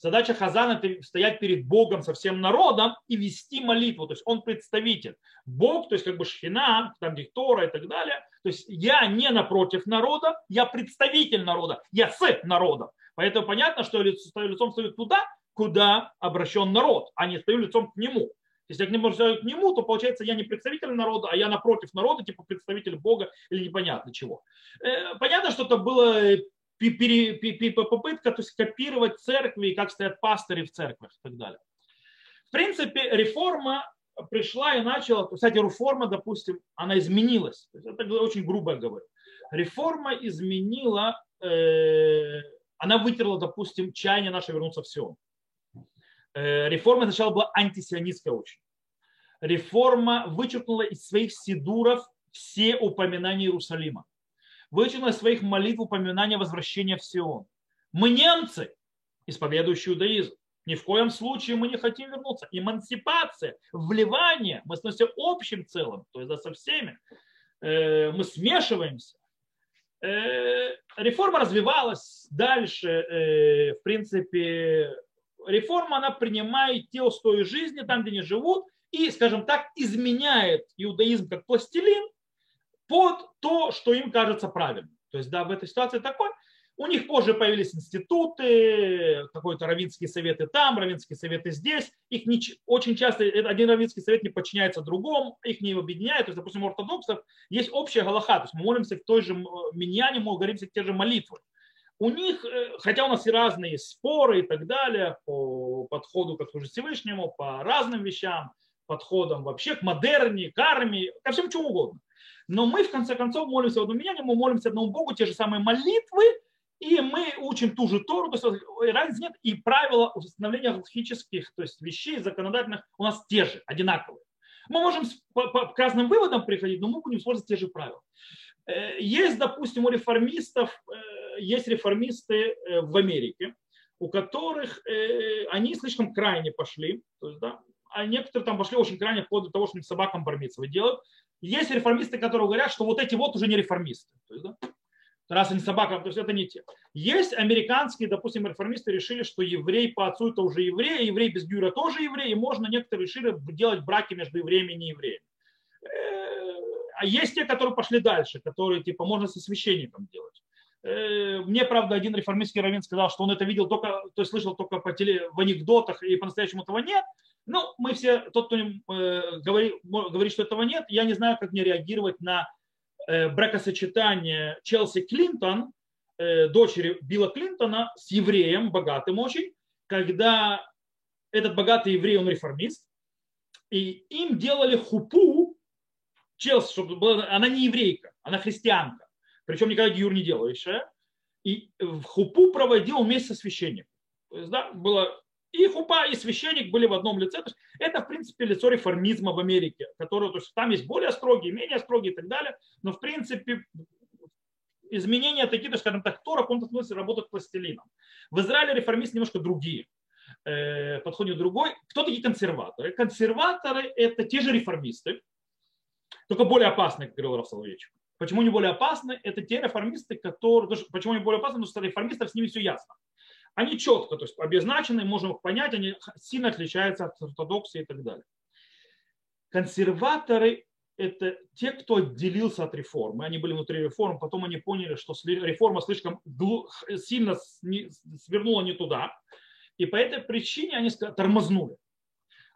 Задача Хазана – стоять перед Богом со всем народом и вести молитву. То есть он представитель. Бог, то есть как бы шхина, там где Тора и так далее. То есть я не напротив народа, я представитель народа, я с народом. Поэтому понятно, что я стою лицом стою туда, куда обращен народ, а не стою лицом к нему. Если я к нему стою к нему, то получается я не представитель народа, а я напротив народа, типа представитель Бога или непонятно чего. Э, понятно, что это было попытка то есть, копировать церкви и как стоят пастыри в церквях и так далее. В принципе, реформа пришла и начала, кстати, реформа, допустим, она изменилась. Это очень грубо говорю. Реформа изменила, э, она вытерла, допустим, чаяние наше вернуться в Сион. Э, реформа сначала была антисионистская очень. Реформа вычеркнула из своих сидуров все упоминания Иерусалима вычеркнула из своих молитв упоминания возвращения в Сион. Мы немцы, исповедующие иудаизм. Ни в коем случае мы не хотим вернуться. Эмансипация, вливание, мы становимся общим целым, то есть да, со всеми. Э, мы смешиваемся. Э, реформа развивалась дальше. Э, в принципе, реформа, она принимает те устои жизни, там, где они живут, и, скажем так, изменяет иудаизм как пластилин под то, что им кажется правильным. То есть, да, в этой ситуации такой. У них позже появились институты, какой-то равинские советы там, равинские советы здесь. Их не, очень часто один равинский совет не подчиняется другому, их не объединяет. То есть, допустим, у ортодоксов есть общая галаха, то есть мы молимся в той же миньяне, мы говоримся те же молитвы. У них, э, хотя у нас и разные споры и так далее по подходу к Всевышнему, по разным вещам, подходам вообще к модерне, к армии, ко всему чему угодно. Но мы, в конце концов, молимся в одном менянии, мы молимся одному Богу, те же самые молитвы, и мы учим ту же Тору, то есть разницы нет, и правила установления логических, то есть вещей законодательных у нас те же, одинаковые. Мы можем к разным выводам приходить, но мы будем использовать те же правила. Э, есть, допустим, у реформистов, э, есть реформисты э, в Америке, у которых они слишком крайне пошли, то есть, да, а некоторые там пошли очень крайне вплоть до того, что собакам бармицевы делают. Есть реформисты, которые говорят, что вот эти вот уже не реформисты. То есть, да, раз они собака, то есть это не те. Есть американские, допустим, реформисты решили, что еврей по отцу это уже еврей, а еврей без гюра тоже еврей, и можно некоторые решили делать браки между евреями и неевреями. Э, а есть те, которые пошли дальше, которые типа можно со священником делать. Э, мне, правда, один реформистский раввин сказал, что он это видел только, то есть слышал только по теле, в анекдотах, и по-настоящему этого нет. Ну, мы все, тот, кто э, говорит, говорит, что этого нет, я не знаю, как мне реагировать на э, бракосочетание Челси Клинтон, дочери Билла Клинтона, с евреем, богатым очень, когда этот богатый еврей, он реформист, и им делали хупу, Челси, чтобы была, она не еврейка, она христианка, причем никогда гюр не делающая, и в хупу проводил вместе со священником. То есть, да, было и хупа, и священник были в одном лице. То есть это, в принципе, лицо реформизма в Америке, которое, то есть там есть более строгие, менее строгие и так далее. Но, в принципе, изменения такие, то, скажем так, Тора в каком-то смысле работает пластилином. В Израиле реформисты немножко другие. Э, подходит другой. Кто такие консерваторы? Консерваторы – это те же реформисты, только более опасные, как говорил Раф Соловейчик. Почему они более опасны? Это те реформисты, которые... Почему они более опасны? Потому что реформистов с ними все ясно они четко то есть обозначены, можем их понять, они сильно отличаются от ортодоксии и так далее. Консерваторы – это те, кто отделился от реформы. Они были внутри реформы, потом они поняли, что реформа слишком сильно свернула не туда. И по этой причине они тормознули.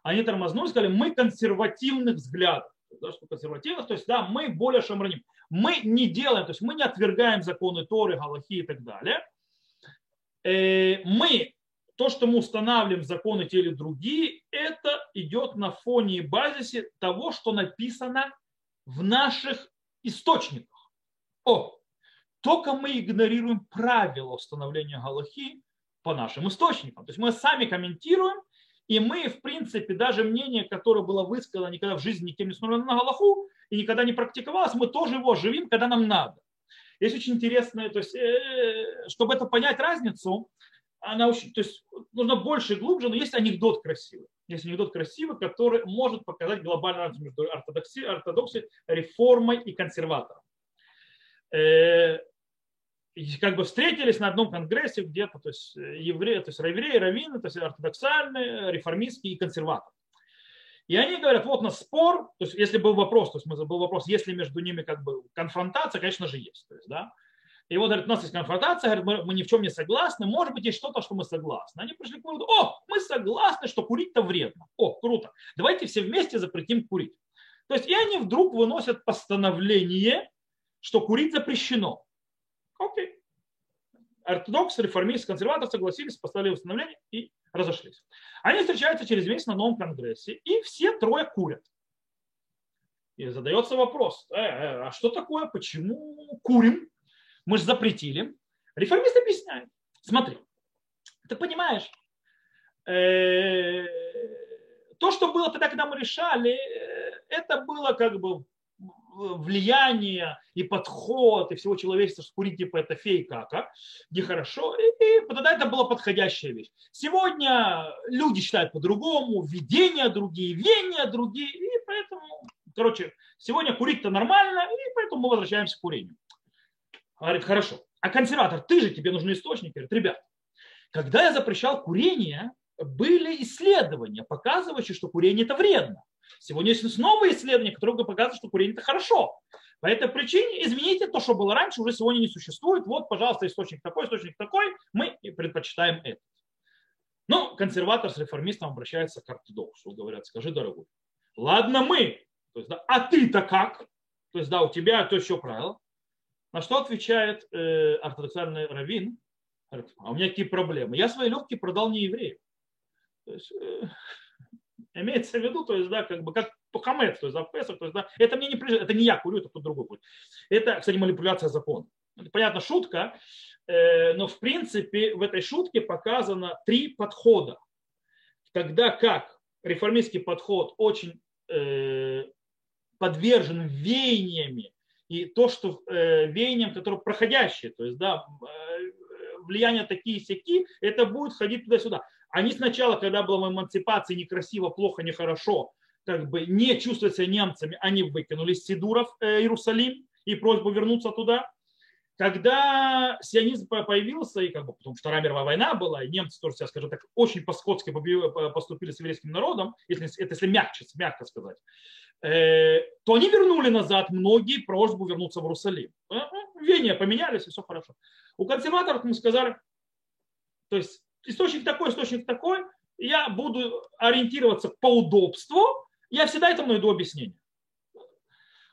Они тормознули, сказали, мы консервативных взглядов. Да, что консервативных, то есть да, мы более шамраним. Мы не делаем, то есть мы не отвергаем законы Торы, Галахи и так далее – Э, мы, то, что мы устанавливаем законы те или другие, это идет на фоне и базисе того, что написано в наших источниках. О, только мы игнорируем правила установления Галахи по нашим источникам. То есть мы сами комментируем, и мы, в принципе, даже мнение, которое было высказано никогда в жизни никем не установлено на Галаху и никогда не практиковалось, мы тоже его живим, когда нам надо. Есть очень интересное, то есть, э, чтобы это понять разницу, она очень, то есть нужно больше и глубже, но есть анекдот красивый. Есть анекдот красивый, который может показать глобальную разницу между ортодоксией, ортодоксией реформой и консерватором. Э, как бы встретились на одном конгрессе где-то, то есть евреи, то есть евреи, раввины, то есть ортодоксальные, реформистские и консерваторы. И они говорят, вот у нас спор, то есть если был вопрос, то есть был вопрос, есть ли между ними как бы конфронтация, конечно же есть. То есть, да? И вот, говорит, у нас есть конфронтация, говорит, мы, мы ни в чем не согласны, может быть, есть что-то, что мы согласны. Они пришли к выводу, о, мы согласны, что курить-то вредно. О, круто, давайте все вместе запретим курить. То есть и они вдруг выносят постановление, что курить запрещено. Окей. Ортодоксы, реформисты, консерваторы согласились, поставили установление и разошлись. Они встречаются через месяц на новом конгрессе, и все трое курят. И задается вопрос, э, э, а что такое, почему курим? Мы же запретили. Реформист объясняет. Смотри, ты понимаешь, э, то, что было тогда, когда мы решали, это было как бы влияние и подход и всего человечества, что курить типа это фей кака, нехорошо, и, и тогда это была подходящая вещь. Сегодня люди считают по-другому, видения другие, веяния другие, и поэтому, короче, сегодня курить-то нормально, и поэтому мы возвращаемся к курению. Говорит, хорошо, а консерватор, ты же, тебе нужны источники. Говорит, ребят, когда я запрещал курение, были исследования, показывающие, что курение это вредно. Сегодня есть новые исследования, которые показывают, что курение это хорошо. По этой причине измените то, что было раньше, уже сегодня не существует. Вот, пожалуйста, источник такой, источник такой, мы предпочитаем это. Ну, консерватор с реформистом обращается к ортодоксу, говорят, скажи, дорогой, ладно мы, то есть, да, а ты-то как? То есть, да, у тебя то еще правило. На что отвечает э, ортодоксальный раввин? А у меня какие проблемы? Я свои легкие продал не еврею. То есть, э, Имеется в виду, то есть, да, как бы как хамец, то есть, да, в Песах, то есть, да, это мне не это не я курю, это кто-то другой курит. Это, кстати, манипуляция закона. Понятно, шутка, э, но в принципе в этой шутке показано три подхода. Тогда как реформистский подход очень э, подвержен веяниями и то, что э, веяниям, которые проходящие, то есть, да, влияния такие сяки, это будет ходить туда-сюда. Они сначала, когда была эмансипация, некрасиво, плохо, нехорошо, как бы не чувствуя себя немцами, они выкинули из Сидуров э, Иерусалим и просьбу вернуться туда. Когда сионизм появился, и как бы потом Вторая мировая война была, и немцы тоже, я скажу так, очень по-скотски поступили с еврейским народом, если, если мягче, мягко сказать, э, то они вернули назад многие просьбу вернуться в Иерусалим. Э, Вене поменялись, и все хорошо. У консерваторов мы сказали, то есть источник такой, источник такой, я буду ориентироваться по удобству, я всегда этому найду объяснение.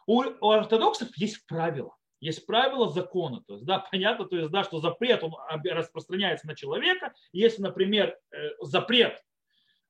У, у ортодоксов есть правила. Есть правила закона. То есть, да, понятно, то есть, да, что запрет он распространяется на человека. Если, например, э, запрет,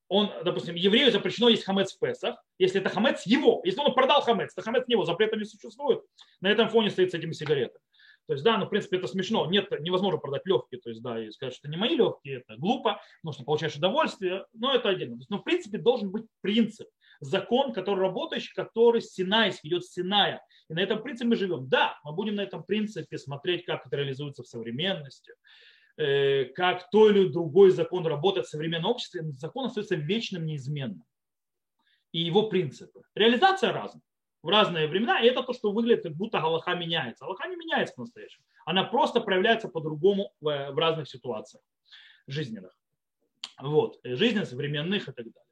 он, допустим, еврею запрещено есть хамец в Песах, если это хамец его. Если он продал хамец, то хамец его, запрета не существует. На этом фоне стоит с этими сигаретами. То есть, да, ну, в принципе, это смешно. Нет, невозможно продать легкие, то есть, да, и сказать, что не мои легкие, это глупо, потому что получаешь удовольствие, но это отдельно. Но, в принципе, должен быть принцип, закон, который работающий, который Синайский, идет с Синая. И на этом принципе мы живем. Да, мы будем на этом принципе смотреть, как это реализуется в современности, э, как то или другой закон работает в современном обществе, закон остается вечным, неизменным. И его принципы. Реализация разная в разные времена, и это то, что выглядит, как будто Галаха меняется. Галаха не меняется по-настоящему. Она просто проявляется по-другому в, в разных ситуациях жизненных. Вот, жизненных, современных и так далее.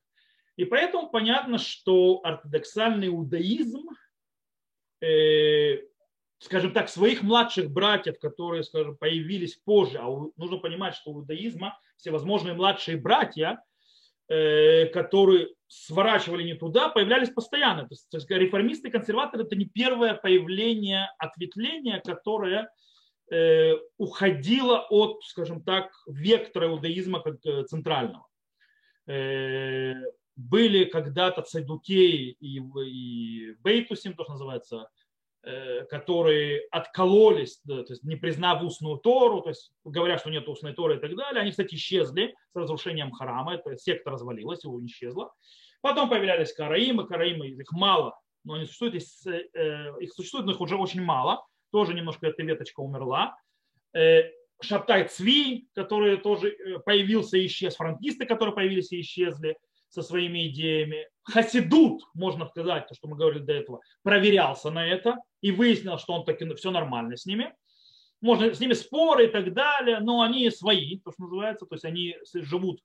И поэтому понятно, что ортодоксальный иудаизм, э, скажем так, своих младших братьев, которые, скажем, появились позже, а нужно понимать, что у иудаизма всевозможные младшие братья, Э, которые сворачивали не туда, появлялись постоянно. То есть, то есть реформисты и консерваторы это не первое появление ответвления, которое э, уходило от, скажем так, вектора иудаизма как э, центрального. Были когда-то цайдукеи и, и бейтусим, то, что называется, Э, которые откололись, то есть не признав устную Тору, то есть говоря, что нет устной Торы и так далее, они, кстати, исчезли с разрушением храма, это секта развалилась, его исчезла. Потом появлялись караимы, караимы, их мало, но они существуют, э, их существует, но их уже очень мало, тоже немножко эта веточка умерла. Э, Шаптай Цви, который тоже появился и исчез, франкисты, которые появились и исчезли со своими идеями. Хасидут, можно сказать, то, что мы говорили до этого, проверялся на это и выяснил, что он таки все нормально с ними. можно с ними споры и так далее, но они свои, то, что называется, то есть они живут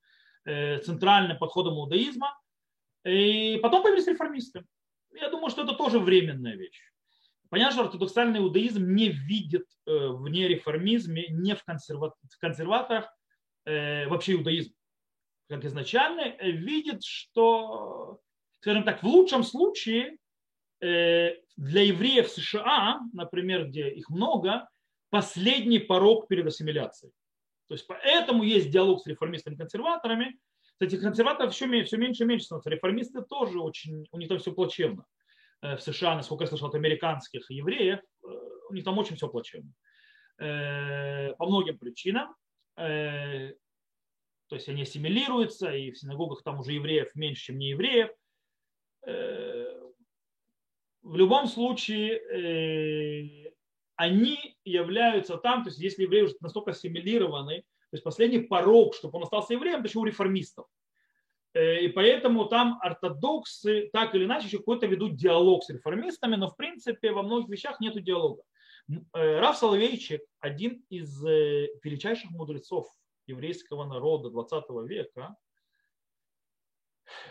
э, центральным подходом иудаизма. И потом появились реформисты. Я думаю, что это тоже временная вещь. Понятно, что ортодоксальный иудаизм не видит э, в нереформизме, не в, консерваторах э, вообще иудаизм. Как изначально видит, что, скажем так, в лучшем случае для евреев США, например, где их много, последний порог перед ассимиляцией. То есть поэтому есть диалог с реформистами-консерваторами. Кстати, консерваторов все, все меньше и меньше становится. Реформисты тоже очень, у них там все плачевно. Э, в США, насколько я слышал от американских евреев, э, у них там очень все плачевно. Э, по многим причинам. То есть они ассимилируются, и в синагогах там уже евреев меньше, чем не евреев. В любом случае, они являются там, то есть если евреи уже настолько ассимилированы, то есть последний порог, чтобы он остался евреем, это еще у реформистов. Э, и поэтому там ортодоксы так или иначе еще какой-то ведут диалог с реформистами, но в принципе во многих вещах нет диалога. Э, Раф Соловейчик, один из э, величайших мудрецов еврейского народа 20 века,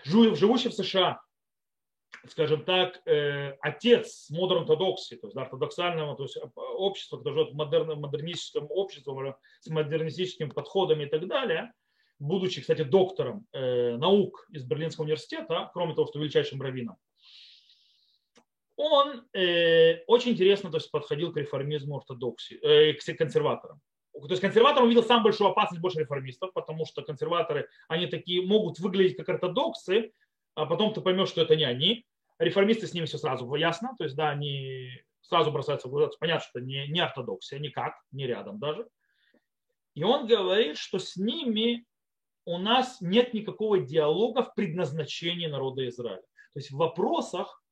живущий в США, скажем так, э, отец модерн ортодоксии, то есть да, ортодоксального то есть общества, которое живет в модерн, модернистическом обществе, с модернистическими подходами и так далее, будучи, кстати, доктором э, наук из Берлинского университета, кроме того, что величайшим раввином, он э, очень интересно то есть, подходил к реформизму ортодоксии, э, к консерваторам. То есть консерваторам увидел самую большую опасность больше реформистов, потому что консерваторы, они такие могут выглядеть как ортодоксы, а потом ты поймешь, что это не они. Реформисты с ними все сразу ясно, то есть, да, они сразу бросаются в глаза, понятно, что не, не ортодоксия, никак, не рядом даже. И он говорит, что с ними у нас нет никакого диалога в предназначении народа Израиля. То есть в вопросах,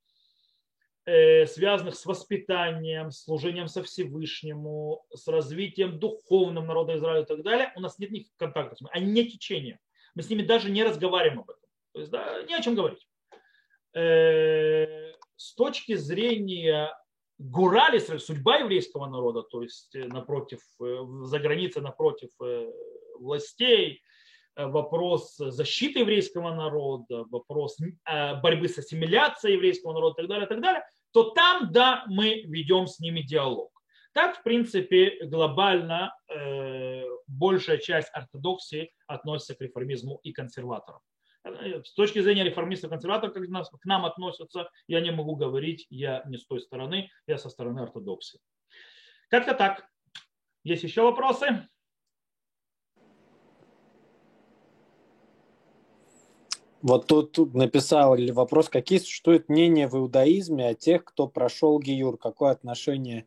связанных с воспитанием, служением со Всевышнему, с развитием духовным народа Израиля и так далее, у нас нет никаких контактов, они не течение. Мы с ними даже не разговариваем об этом. То есть да, не о чем говорить. Э, с точки зрения Гурали, судьба еврейского народа, то есть э, напротив, э, за границей напротив властей, вопрос защиты еврейского народа, вопрос борьбы с ассимиляцией еврейского народа и так далее, и так далее, то там, да, мы ведем с ними диалог. Так, в принципе, глобально э, большая часть ортодоксии относится к реформизму и консерваторам. Э, с точки зрения реформистов консерваторов, как к нам относятся, я не могу говорить, я не с той стороны, я со стороны ортодоксии. Как-то так. Есть еще вопросы? Вот тут, написал вопрос, какие существуют мнения в иудаизме о тех, кто прошел Гиюр, какое отношение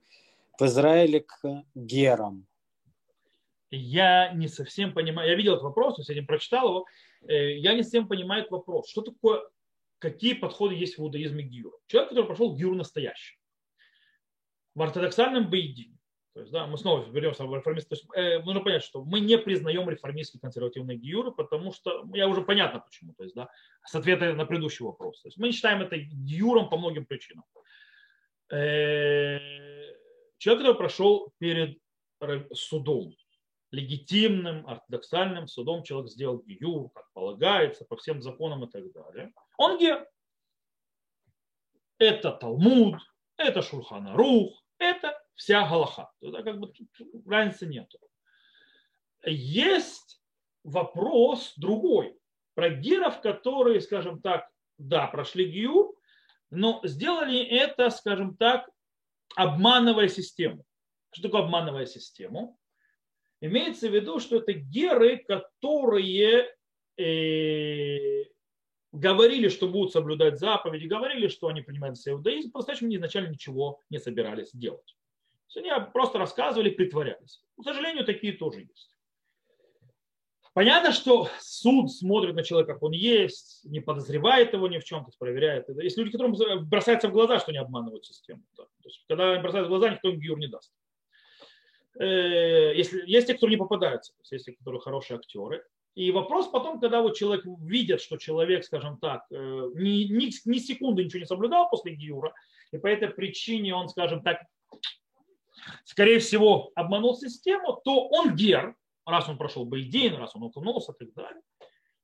в Израиле к герам? Я не совсем понимаю, я видел этот вопрос, я сегодня прочитал его, Э, я не совсем понимаю этот вопрос. Что такое, какие подходы есть в иудаизме гиура? Человек, который прошел гиур настоящий. В ортодоксальном боедине. То есть, да, мы снова вернемся в реформист. То есть, э, нужно понять, что мы не признаем реформистские консервативные гиуры, потому что, я уже понятно почему, то есть, да, с ответа на предыдущий вопрос. То есть, мы не считаем это гиуром по многим причинам. Э, человек, который прошел перед судом, легитимным ортодоксальным судом человек сделал гиюр, как полагается, по всем законам и так далее. Он гер. Это Талмуд, это Шурхана Рух, это вся Галаха. Туда как бы разницы нету. Есть вопрос другой. Про гиров, которые, скажем так, да, прошли гиюр, но сделали это, скажем так, обманывая систему. Что такое обманывая систему? Имеется в виду, что это геры, которые э, говорили, что будут соблюдать заповеди, говорили, что они принимают иудаизм, по-настоящему изначально ничего не собирались делать. Они просто рассказывали, притворялись. К сожалению, такие тоже есть. Понятно, что суд смотрит на человека, как он есть, не подозревает его ни в чем, то проверяет. Есть люди, которым бросается в глаза, что не обманывают систему. То есть, когда бросают в глаза, никто им гиур не даст. Э, если, есть те, кто не попадаются, то есть, есть те, которые хорошие актеры. И вопрос потом, когда вот человек видит, что человек, скажем так, э, ни, ни, ни секунды ничего не соблюдал после Гиюра, и по этой причине он, скажем так, скорее всего, обманул систему, то он гер, раз он прошел Бейдин, раз он окунулся и так далее.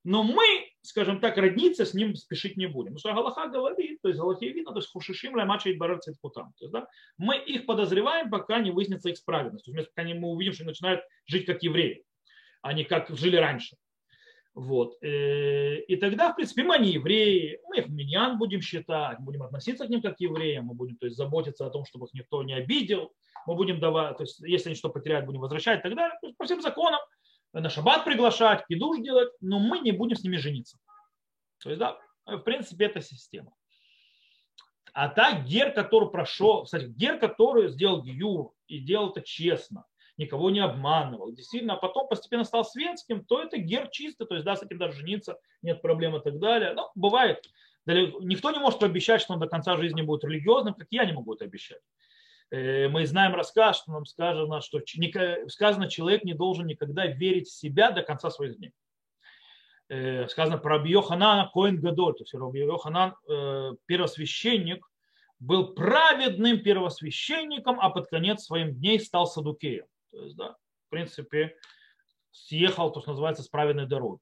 Но мы, скажем так, родниться с ним спешить не будем. Потому что Галаха говорит, то есть Галахе видно, то есть хушишим лаймача и барар цитпутам. То есть, да, мы их подозреваем, пока не выяснится их справедность. То есть, пока мы увидим, что они начинают жить как евреи, а не как жили раньше. Вот. Э, и тогда, в принципе, мы не евреи, мы их миньян будем считать, будем относиться к ним как к евреям, мы будем то есть, заботиться о том, чтобы их никто не обидел, мы будем давать, то есть, если они что потеряют, будем возвращать и так далее. То есть, по всем законам на шаббат приглашать, кидуш делать, но мы не будем с ними жениться. То есть, да, в принципе, это система. А так гер, который прошел, кстати, гер, который сделал гиюр и делал это честно, никого не обманывал, действительно, а потом постепенно стал светским, то это гер чистый, то есть, да, с этим даже жениться, нет проблем и так далее. Ну, бывает. Никто не может пообещать, что он до конца жизни будет религиозным, как я не могу это обещать. Э, мы знаем рассказ, что нам сказано, что сказано, человек не должен никогда верить в себя до конца своих дней. Э, сказано про Бьоханана Коин Гадоль, то есть Бьоханан, э, первосвященник, был праведным первосвященником, а под конец своим дней стал садукеем. То есть, да, в принципе, съехал, то, что называется, с праведной дороги.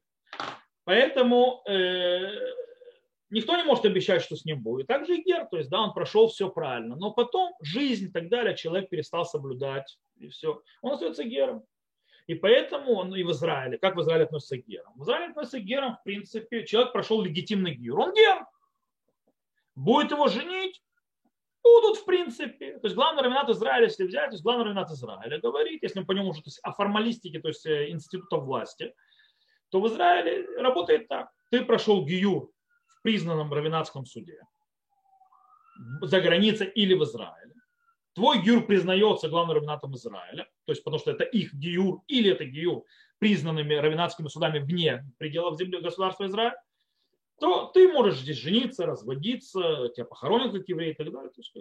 Поэтому Никто не может обещать, что с ним будет. Также и Гер, то есть, да, он прошел все правильно. Но потом жизнь и так далее, человек перестал соблюдать, и все. Он остается Гером. И поэтому он и в Израиле, как в Израиле относится к Герам? В Израиле относится к Герам, в принципе, человек прошел легитимный Гер. Он Гер. Будет его женить, будут, в принципе. То есть главный равенат Израиля, если взять, то есть главный равенат Израиля говорит, если мы по нему уже то есть, о формалистике, то есть э, института власти, то в Израиле работает так. Ты прошел Гиюр в признанном равенатском суде за границей или в Израиле. Твой гиюр признается главным равенатом Израиля, то есть потому что это их гиюр или это гиюр, признанными равенатскими судами вне пределов земли государства Израиль, то ты можешь здесь жениться, разводиться, тебя похоронят как еврей и так далее. То есть,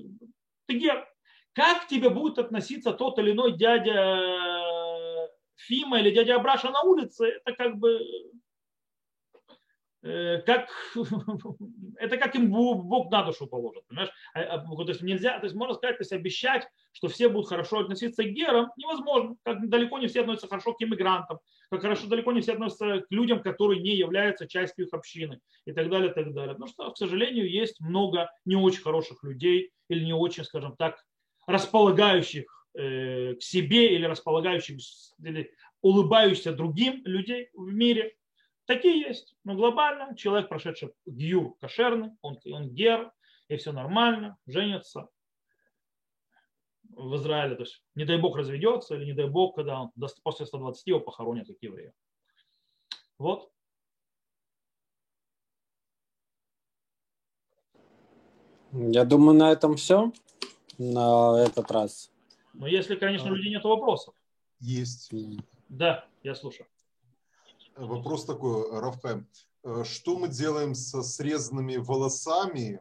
ты гер. Как к тебе будет относиться тот или иной дядя Фима или дядя Абраша на улице, это как бы Э, как, это как им Бог на душу положит. Понимаешь? А, а, то есть нельзя, то есть можно сказать, то есть обещать, что все будут хорошо относиться к герам, невозможно. Как далеко не все относятся хорошо к иммигрантам, как хорошо далеко не все относятся к людям, которые не являются частью их общины и так далее, так далее. Потому что, к сожалению, есть много не очень хороших людей или не очень, скажем так, располагающих э, к себе или располагающих или улыбающихся другим людей в мире, Такие есть. Но глобально человек, прошедший гюр кошерный, он, он гер, и все нормально, женится в Израиле. То есть, не дай бог разведется, или не дай бог, когда он после 120 его похоронят как еврея. Вот. Я думаю, на этом все на этот раз. Но если, конечно, у людей нет вопросов. Есть. Да, я слушаю. Вопрос такой, Рафхайм. Э, что мы делаем со срезанными волосами,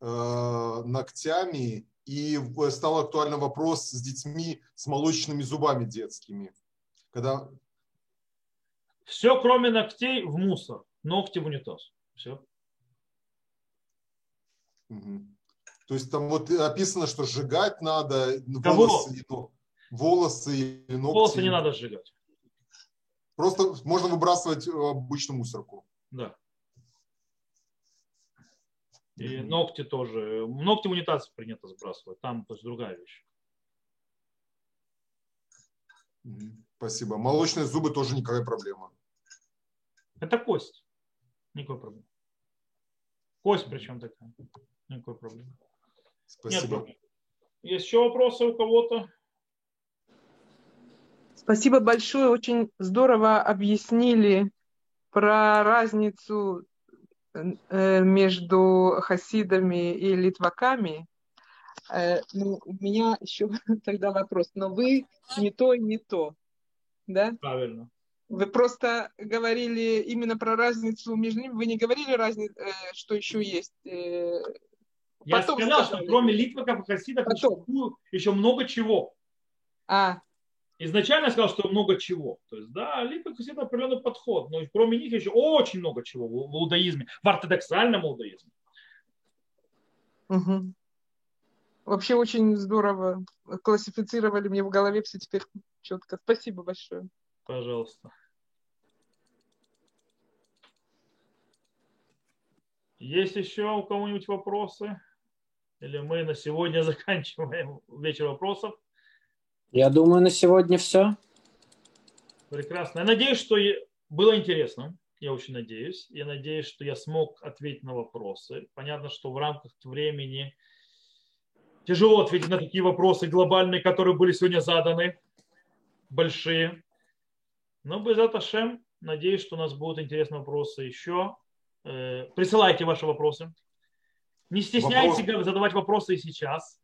э, ногтями? И стал актуальный вопрос с детьми с молочными зубами детскими. Когда... Все, кроме ногтей, в мусор. Ногти в унитаз. Все. Угу. То есть там вот описано, что сжигать надо волосы, волосы или ногти. Волосы не надо сжигать. Просто можно выбрасывать в обычную мусорку. Да. И ногти тоже. Ногти в унитаз принято сбрасывать. Там то есть другая вещь. Спасибо. Молочные зубы тоже никакая проблема. Это кость. Никакой проблемы. Кость причем такая. Никакой проблемы. Спасибо. Нет, есть еще вопросы у кого-то? Спасибо большое, очень здорово объяснили про разницу между хасидами и литваками. Э, ну, у меня еще тогда вопрос. Но вы не то и не то, да? Правильно. Вы просто говорили именно про разницу между ними. Вы не говорили разницу, э, что еще есть. Я Потом сказал, сказали. что кроме литваков и хасидов еще, еще много чего. А, изначально я сказал, что много чего. То есть, да, либо это определенный подход, но кроме них еще очень много чего в, в иудаизме, в ортодоксальном иудаизме. Угу. Вообще очень здорово. Классифицировали мне в голове все теперь четко. Спасибо большое. Пожалуйста. Есть еще у кого-нибудь вопросы? Или мы на сегодня заканчиваем вечер вопросов? Я думаю, на сегодня все. Прекрасно. Я надеюсь, что было интересно. Я очень надеюсь. Я надеюсь, что я смог ответить на вопросы. Понятно, что в рамках времени тяжело ответить на такие вопросы глобальные, которые были сегодня заданы, большие. Но без Аташем, надеюсь, что у нас будут интересные вопросы еще. Э, присылайте ваши вопросы. Не стесняйтесь Вопрос... задавать вопросы и сейчас.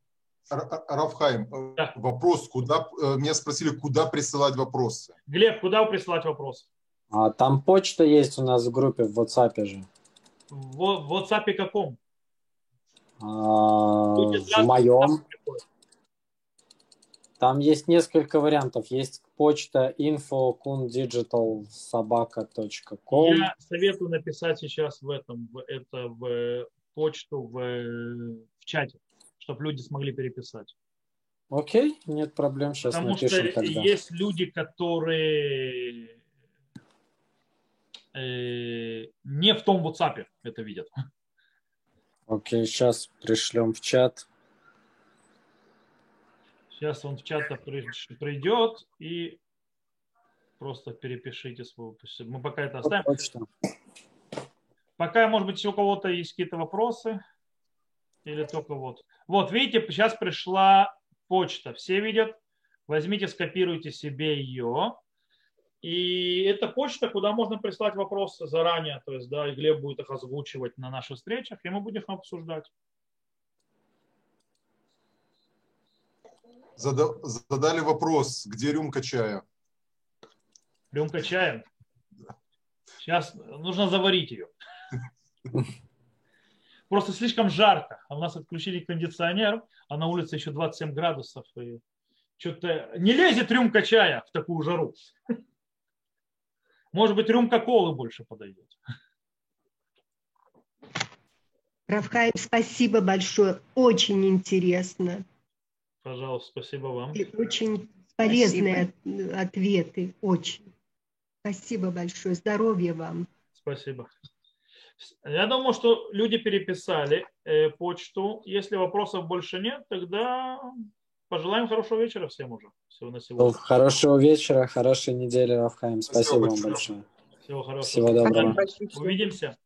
Рафхайм, э, да. вопрос, куда, э, меня спросили, куда присылать вопросы. Глеб, куда присылать вопросы? А, там почта есть у нас в группе в WhatsApp же. В, в WhatsApp каком? А, в моем. Там есть несколько вариантов. Есть почта info.kundigitalsobaka.com. Я советую написать сейчас в этом, в, это, в почту в, в чате, чтобы люди смогли переписать. Окей, нет проблем, сейчас Потому напишем что тогда. есть люди, которые э, не в том WhatsApp это видят. Окей, сейчас пришлем в чат. Сейчас он в чат придет и просто перепишите свой. Мы пока это оставим. Почта. Пока, может быть, у кого-то есть какие-то вопросы. Или только вот. Вот, видите, сейчас пришла почта. Все видят. Возьмите, скопируйте себе ее. И это почта, куда можно прислать вопросы заранее. То есть, да, и Глеб будет их озвучивать на наших встречах, и мы будем их обсуждать. Задали вопрос, где рюмка чая? Рюмка чая? Сейчас нужно заварить ее. Просто слишком жарко. А у нас отключили кондиционер, а на улице еще 27 градусов. И что-то не лезет рюмка чая в такую жару. Может быть, рюмка колы больше подойдет. Равхайм, спасибо большое. Очень интересно. Пожалуйста, спасибо вам. И очень полезные спасибо. ответы. Очень. Спасибо большое. Здоровья вам. Спасибо. Я думаю, что люди переписали э, почту. Если вопросов больше нет, тогда пожелаем хорошего вечера всем уже. Всего на сегодня. Хорошего вечера, хорошей недели, Равхайм. Спасибо, Спасибо вам большое. Всего хорошего. Всего доброго. Увидимся.